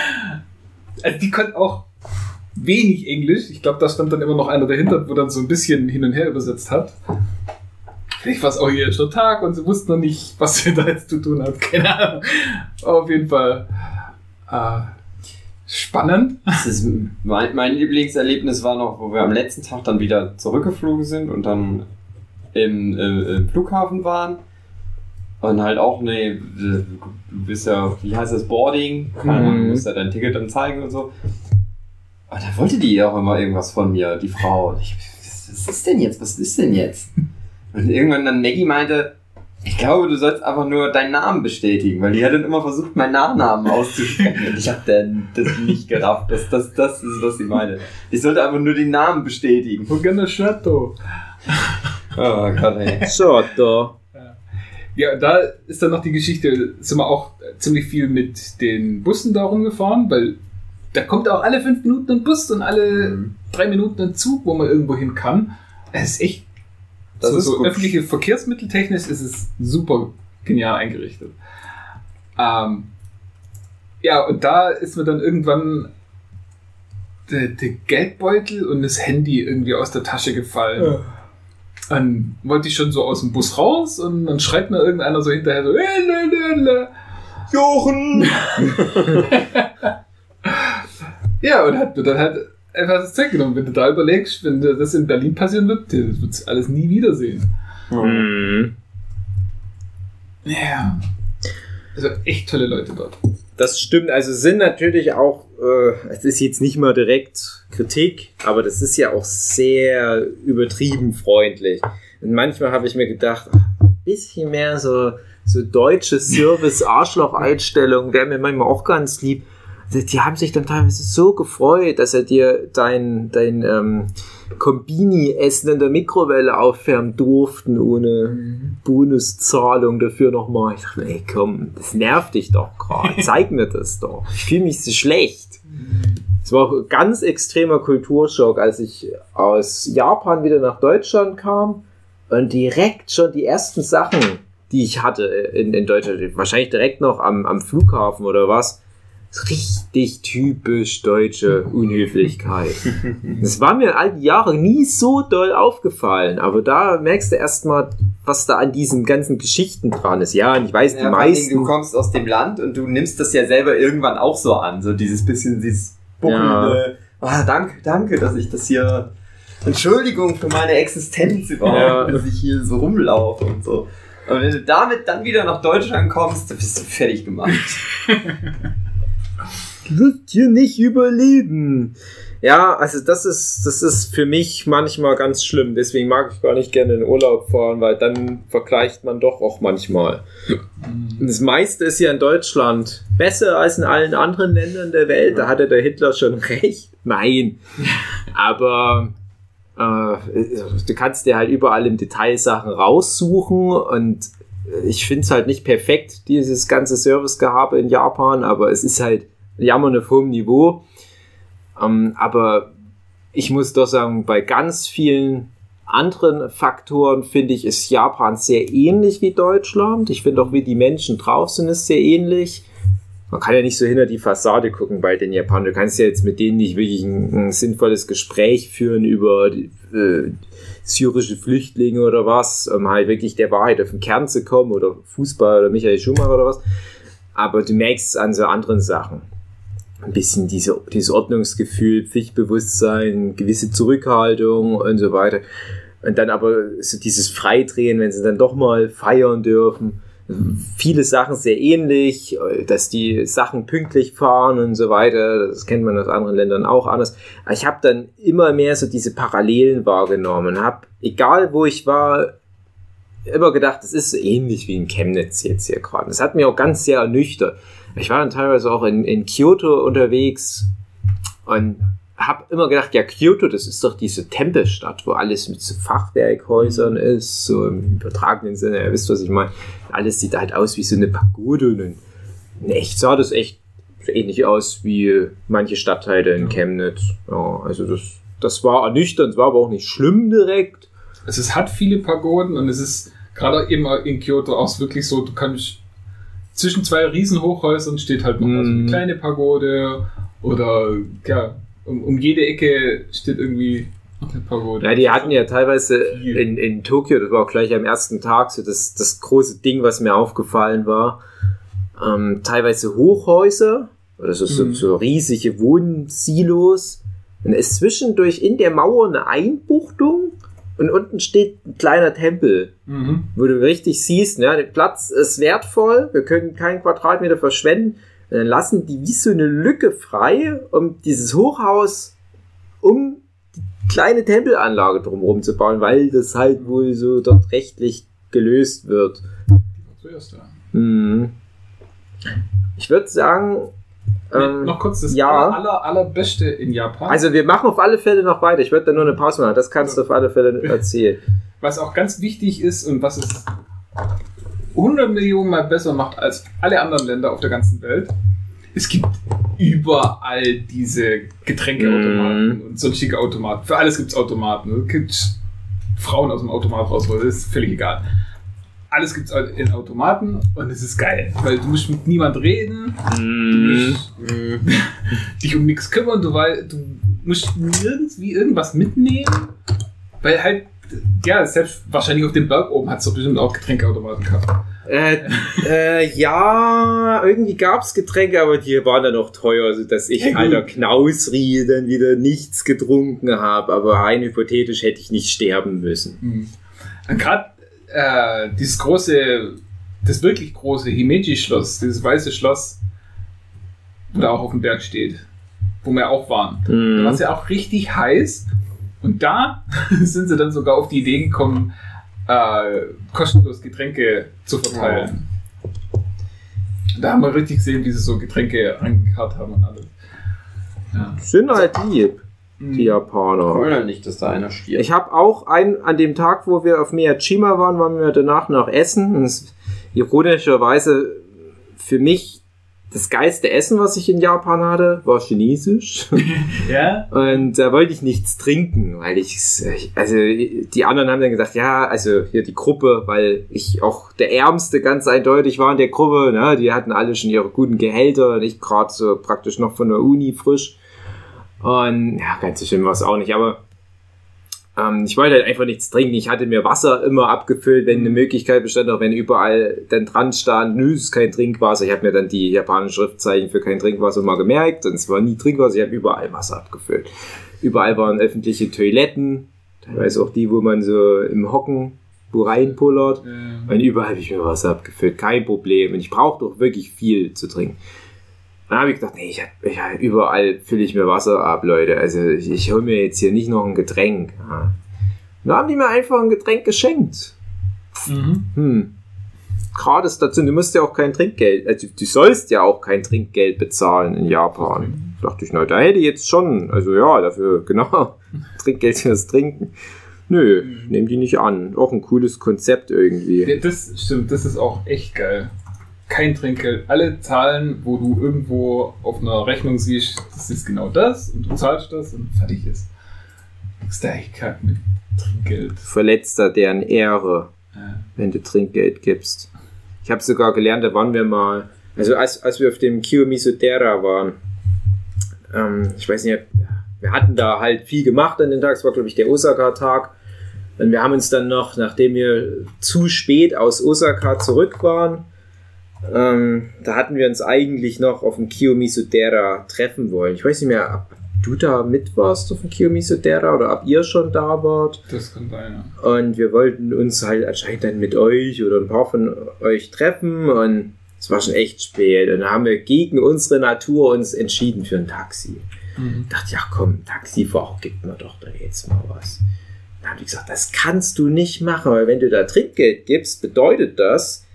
Also die konnten auch wenig Englisch. Ich glaube, da stand dann immer noch einer dahinter, wo dann so ein bisschen hin und her übersetzt hat. Vielleicht war es auch ihr erster Tag und sie wussten noch nicht, was sie da jetzt zu tun hat. (laughs) Keine Ahnung. Auf jeden Fall. Äh, spannend. Ist mein, mein Lieblingserlebnis war noch, wo wir am letzten Tag dann wieder zurückgeflogen sind und dann im, äh, im Flughafen waren. Und halt auch, ne, du bist ja, wie heißt das, Boarding? Keine Ahnung, Mhm. du musst ja dein Ticket dann zeigen und so. Und da wollte die auch immer irgendwas von mir, die Frau. Ich, was ist denn jetzt? Was ist denn jetzt? (laughs) Und irgendwann dann Maggie meinte, ich glaube, du sollst einfach nur deinen Namen bestätigen, weil die hat dann immer versucht, meinen Nachnamen auszusprechen. Und ich habe dann das nicht gerafft. Das, das, das ist, was sie meine. Ich sollte einfach nur den Namen bestätigen. Morgana Chateau. Oh Gott, ey. So, da. Ja, da ist dann noch die Geschichte, sind wir auch ziemlich viel mit den Bussen da rumgefahren, weil da kommt auch alle fünf Minuten ein Bus und alle Mhm. drei Minuten ein Zug, wo man irgendwo hin kann. Es ist echt, Das so, ist so gut. öffentliche Verkehrsmitteltechnisch ist es super genial eingerichtet. Ähm, ja, und da ist mir dann irgendwann der, der Geldbeutel und das Handy irgendwie aus der Tasche gefallen. Dann wollte ich schon so aus dem Bus raus und dann schreit mir irgendeiner so hinterher so, "Äh, lä, lä, lä." Jochen! (laughs) ja, und hat mir dann halt einfach das Zeug genommen. Wenn du da überlegst, wenn das in Berlin passieren wird, das wird alles nie wiedersehen. Mhm. Ja. Also echt tolle Leute dort. Das stimmt, also sind natürlich auch, äh, es ist jetzt nicht mal direkt Kritik, aber das ist ja auch sehr übertrieben freundlich. Und manchmal habe ich mir gedacht, ach, ein bisschen mehr so, so deutsche Service-Arschloch-Einstellung wäre mir manchmal auch ganz lieb. Die die haben sich dann teilweise so gefreut, dass er dir dein, dein ähm, Kombini-Essen in der Mikrowelle aufwärmen durften, ohne Bonuszahlung dafür nochmal. Ich dachte, ey komm, das nervt dich doch gerade. (laughs) Zeig mir das doch. Ich fühle mich so schlecht. Es war auch ein ganz extremer Kulturschock, als ich aus Japan wieder nach Deutschland kam und direkt schon die ersten Sachen, die ich hatte in, in Deutschland, wahrscheinlich direkt noch am, am Flughafen oder was, richtig typisch deutsche Unhöflichkeit. (laughs) Das war mir all die Jahre nie so doll aufgefallen, aber da merkst du erstmal, was da an diesen ganzen Geschichten dran ist. Ja, und ich weiß, die Ja, vor allen Dingen, meisten. du kommst aus dem Land und du nimmst das ja selber irgendwann auch so an. So dieses bisschen, dieses buckelnde, ah, danke, danke, dass ich das hier, Entschuldigung für meine Existenz überhaupt, Ja. dass ich hier so rumlaufe und so. Und wenn du damit dann wieder nach Deutschland kommst, dann bist du fertig gemacht. (laughs) Du wirst hier nicht überleben. Ja, also das ist, das ist für mich manchmal ganz schlimm. Deswegen mag ich gar nicht gerne in Urlaub fahren, weil dann vergleicht man doch auch manchmal. Und das meiste ist ja in Deutschland besser als in allen anderen Ländern der Welt. Da hatte der Hitler schon (laughs) recht. Nein. Aber äh, du kannst dir halt überall im Detail Sachen raussuchen und ich finde es halt nicht perfekt, dieses ganze Servicegehabe in Japan, aber es ist halt Jammern auf hohem Niveau. Ähm, aber ich muss doch sagen, bei ganz vielen anderen Faktoren finde ich, ist Japan sehr ähnlich wie Deutschland. Ich finde auch, wie die Menschen drauf sind, ist sehr ähnlich. Man kann ja nicht so hinter die Fassade gucken bei den Japanern. Du kannst ja jetzt mit denen nicht wirklich ein, ein sinnvolles Gespräch führen über äh, syrische Flüchtlinge oder was, um halt wirklich der Wahrheit auf den Kern zu kommen oder Fußball oder Michael Schumacher oder was. Aber du merkst es an so anderen Sachen. Ein bisschen diese, dieses Ordnungsgefühl, Pflichtbewusstsein, gewisse Zurückhaltung und so weiter. Und dann aber so dieses Freidrehen, wenn sie dann doch mal feiern dürfen. Viele Sachen sehr ähnlich, dass die Sachen pünktlich fahren und so weiter. Das kennt man aus anderen Ländern auch anders. Ich habe dann immer mehr so diese Parallelen wahrgenommen. Habe, egal wo ich war, immer gedacht, das ist so ähnlich wie in Chemnitz jetzt hier gerade. Das hat mir auch ganz sehr ernüchtert. Ich war dann teilweise auch in, in Kyoto unterwegs und habe immer gedacht, ja, Kyoto, das ist doch diese Tempelstadt, wo alles mit so Fachwerkhäusern ist, so im übertragenen Sinne, ihr wisst, was ich meine. Alles sieht halt aus wie so eine Pagode und in echt sah das echt so ähnlich aus wie manche Stadtteile in Chemnitz. Ja, also das, das war ernüchternd, war aber auch nicht schlimm direkt. Also es hat viele Pagoden und es ist gerade eben in Kyoto auch wirklich so, du kannst zwischen zwei Riesenhochhäusern steht halt noch mal so eine Mhm. kleine Pagode oder ja, um, um jede Ecke steht irgendwie eine Pagode. Ja, die hatten ja teilweise in, in Tokio, das war auch gleich am ersten Tag, so das, das große Ding, was mir aufgefallen war, ähm, teilweise Hochhäuser, Oder so, so, Mhm. so riesige Wohnsilos. Und es ist zwischendurch in der Mauer eine Einbuchtung und unten steht ein kleiner Tempel, Mhm. wo du richtig siehst, ja, der Platz ist wertvoll, wir können keinen Quadratmeter verschwenden. Dann lassen die wie so eine Lücke frei, um dieses Hochhaus um die kleine Tempelanlage drumherum zu bauen, weil das halt wohl so dort rechtlich gelöst wird. Zuerst, ja. Mhm. Ich würde sagen, ähm, noch kurz das ja. aller, aller, allerbeste in Japan. also wir machen auf alle Fälle noch weiter. Ich würde da nur eine Pause machen. Das kannst du auf alle Fälle erzählen. was auch ganz wichtig ist und was es 100 Millionen Mal besser macht als alle anderen Länder auf der ganzen Welt. Es gibt überall diese Getränkeautomaten Mhm. und sonstige Automaten. Für alles gibt es Automaten. Es gibt Frauen aus dem Automat rausholen, das ist völlig egal. Alles gibt es in Automaten und es ist geil, weil du musst mit niemand reden, du musst (laughs) dich um nichts kümmern, du, weil, du musst irgendwie irgendwas mitnehmen, weil halt, ja, selbst wahrscheinlich auf dem Berg oben hat es doch bestimmt auch Getränkeautomaten gehabt. Äh, äh, ja, irgendwie gab es Getränke, aber die waren dann auch teuer, sodass ich, Ja, alter Knausri, dann wieder nichts getrunken habe. Aber rein hypothetisch hätte ich nicht sterben müssen. Und gerade äh, dieses große, das wirklich große Himeji-Schloss, dieses weiße Schloss, wo da auch auf dem Berg steht, wo wir auch waren. Da war Mhm. es ja auch richtig heiß. Und da (laughs) sind sie dann sogar auf die Idee gekommen, äh, kostenlos Getränke zu verteilen. Da haben wir richtig gesehen, wie sie so Getränke angekarrt haben und alles. Ja. Sind halt lieb, die Ich Japaner. wollte halt nicht, dass da einer stirbt. Ich habe auch ein, an dem Tag, wo wir auf Miyajima waren, waren wir danach noch essen. Und es, ironischerweise für mich das geilste Essen, was ich in Japan hatte, war chinesisch. (laughs) ja? Und da wollte ich nichts trinken, weil ich, also die anderen haben dann gesagt, ja, also hier die Gruppe, weil ich auch der Ärmste ganz eindeutig war in der Gruppe, ne? die hatten alle schon ihre guten Gehälter und ich gerade so praktisch noch von der Uni frisch. Und ja, ganz so schlimm war es auch nicht, aber ähm, ich wollte halt einfach nichts trinken. Ich hatte mir Wasser immer abgefüllt, wenn eine Möglichkeit bestand, auch wenn überall dann dran stand, nö, es ist kein Trinkwasser. Ich habe mir dann die japanischen Schriftzeichen für kein Trinkwasser mal gemerkt und es war nie Trinkwasser, ich habe überall Wasser abgefüllt. Überall waren öffentliche Toiletten, teilweise auch die, wo man so im Hocken wo reinpullert. Äh, Und überall habe ich mir Wasser abgefüllt, kein Problem. Und ich brauchte auch wirklich viel zu trinken. Dann habe ich gedacht, nee, ich ich überall fülle ich mir Wasser ab, Leute. Also ich, ich hole mir jetzt hier nicht noch ein Getränk. Ja. Und dann haben die mir einfach ein Getränk geschenkt. mhm. Hm. Gratis dazu, du musst ja auch kein Trinkgeld, also du sollst ja auch kein Trinkgeld bezahlen in Japan. Dachte ich, na, da hätte ich jetzt schon, also ja, dafür, (laughs) genau, Trinkgeld fürs Trinken. Nö, nehmen die nicht an. Auch ein cooles Konzept irgendwie. Ja, Das stimmt, das ist auch echt geil. Kein Trinkgeld. Alle Zahlen, wo du irgendwo auf einer Rechnung siehst, das ist genau das und du zahlst das und fertig ist. Das ist da echt kack mit Trinkgeld. Verletzt da deren Ehre, Ja. wenn du Trinkgeld gibst. Ich habe sogar gelernt, da waren wir mal, also als, als wir auf dem Kiyomizu-dera waren, ähm, ich weiß nicht, wir hatten da halt viel gemacht an den Tag, es war glaube ich der Osaka-Tag. Und wir haben uns dann noch, nachdem wir zu spät aus Osaka zurück waren, ähm, da hatten wir uns eigentlich noch auf dem Kiyomizu-dera treffen wollen. Ich weiß nicht mehr, ob du da mit warst auf dem Kiyomizu-dera oder ob ihr schon da wart. Das kann sein, ja. Und wir wollten uns halt anscheinend dann mit euch oder ein paar von euch treffen und es war schon echt spät. Und dann haben wir gegen unsere Natur uns entschieden für ein Taxi. Mhm. Ich dachte, ja komm, Taxifahrer, gibt mir doch da jetzt mal was. Dann haben die gesagt, das kannst du nicht machen, weil wenn du da Trinkgeld gibst, bedeutet das,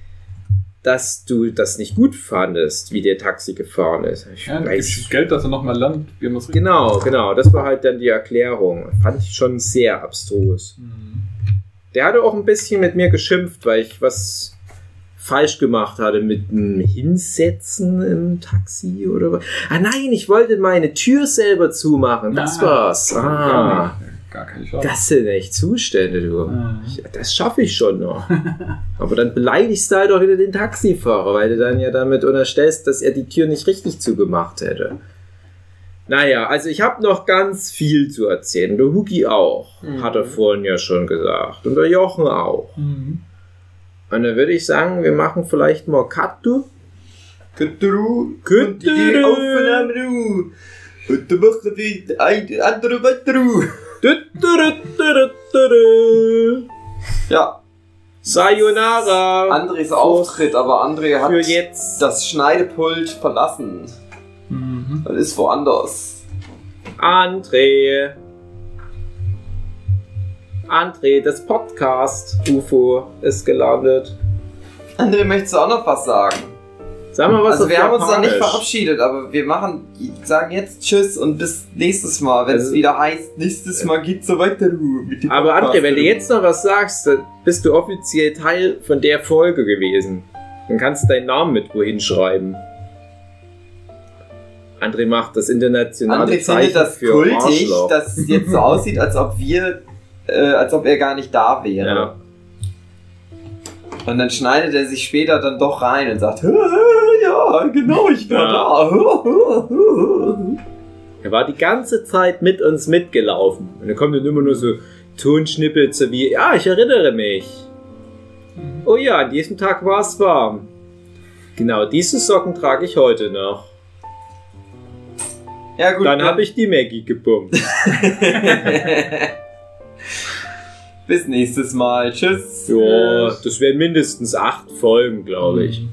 dass du das nicht gut fandest, wie der Taxi gefahren ist. Ich Ja, weiß, Geld, dass er nochmal das genau, genau, das war halt dann die Erklärung. Fand ich schon sehr abstrus. Mhm. Der hatte auch ein bisschen mit mir geschimpft, weil ich was falsch gemacht hatte mit dem Hinsetzen im Taxi oder was. Ah nein, ich wollte meine Tür selber zumachen. Das Ah, war's. Ah, nicht. Gar keine Chance. das sind echt Zustände, du. Ja, Das schaffe ich schon noch. (laughs) Aber dann beleidigst du halt auch wieder den Taxifahrer, weil du dann ja damit unterstellst, dass er die Tür nicht richtig zugemacht hätte. Naja, also ich habe noch ganz viel zu erzählen. Der Hugi auch, Mhm. hat er vorhin ja schon gesagt. Und der Jochen auch. Mhm. Und dann würde ich sagen, wir machen vielleicht mal. Kütteru, Kütteru. die Aufnahme, du. Und du machst ein andere Wetteru. Ja, Sayonara. Andres Auftritt, aber André hat das Schneidepult verlassen Mhm. und ist woanders. André. André, das Podcast UFO ist gelandet. André, möchtest du auch noch was sagen? Sag mal was also wir haben uns noch nicht verabschiedet, aber wir machen, sagen jetzt Tschüss und bis nächstes Mal, wenn es Also- wieder heißt, nächstes Mal geht's so weiter. du, mit dem Aber. André, wenn du jetzt noch was sagst, dann bist du offiziell Teil von der Folge gewesen. Dann kannst du deinen Namen mit wohin schreiben. André macht das internationale André Zeichen findet das für kultig, Arschloch. dass es jetzt so aussieht, als ob wir, äh, als ob er gar nicht da wäre. ja. Und dann schneidet er sich später dann doch rein und sagt, ja, genau, ich war Ja. da. Er war die ganze Zeit mit uns mitgelaufen. Und dann kommen dann immer nur so Tonschnippelze wie, ja, ich erinnere mich. Oh ja, an diesem Tag war es warm. Genau, diese Socken trage ich heute noch. Ja gut, Dann habe ich die Maggie gebummt. (laughs) (laughs) bis nächstes Mal. Tschüss. Ja, das wären mindestens acht Folgen, glaube ich. Mhm.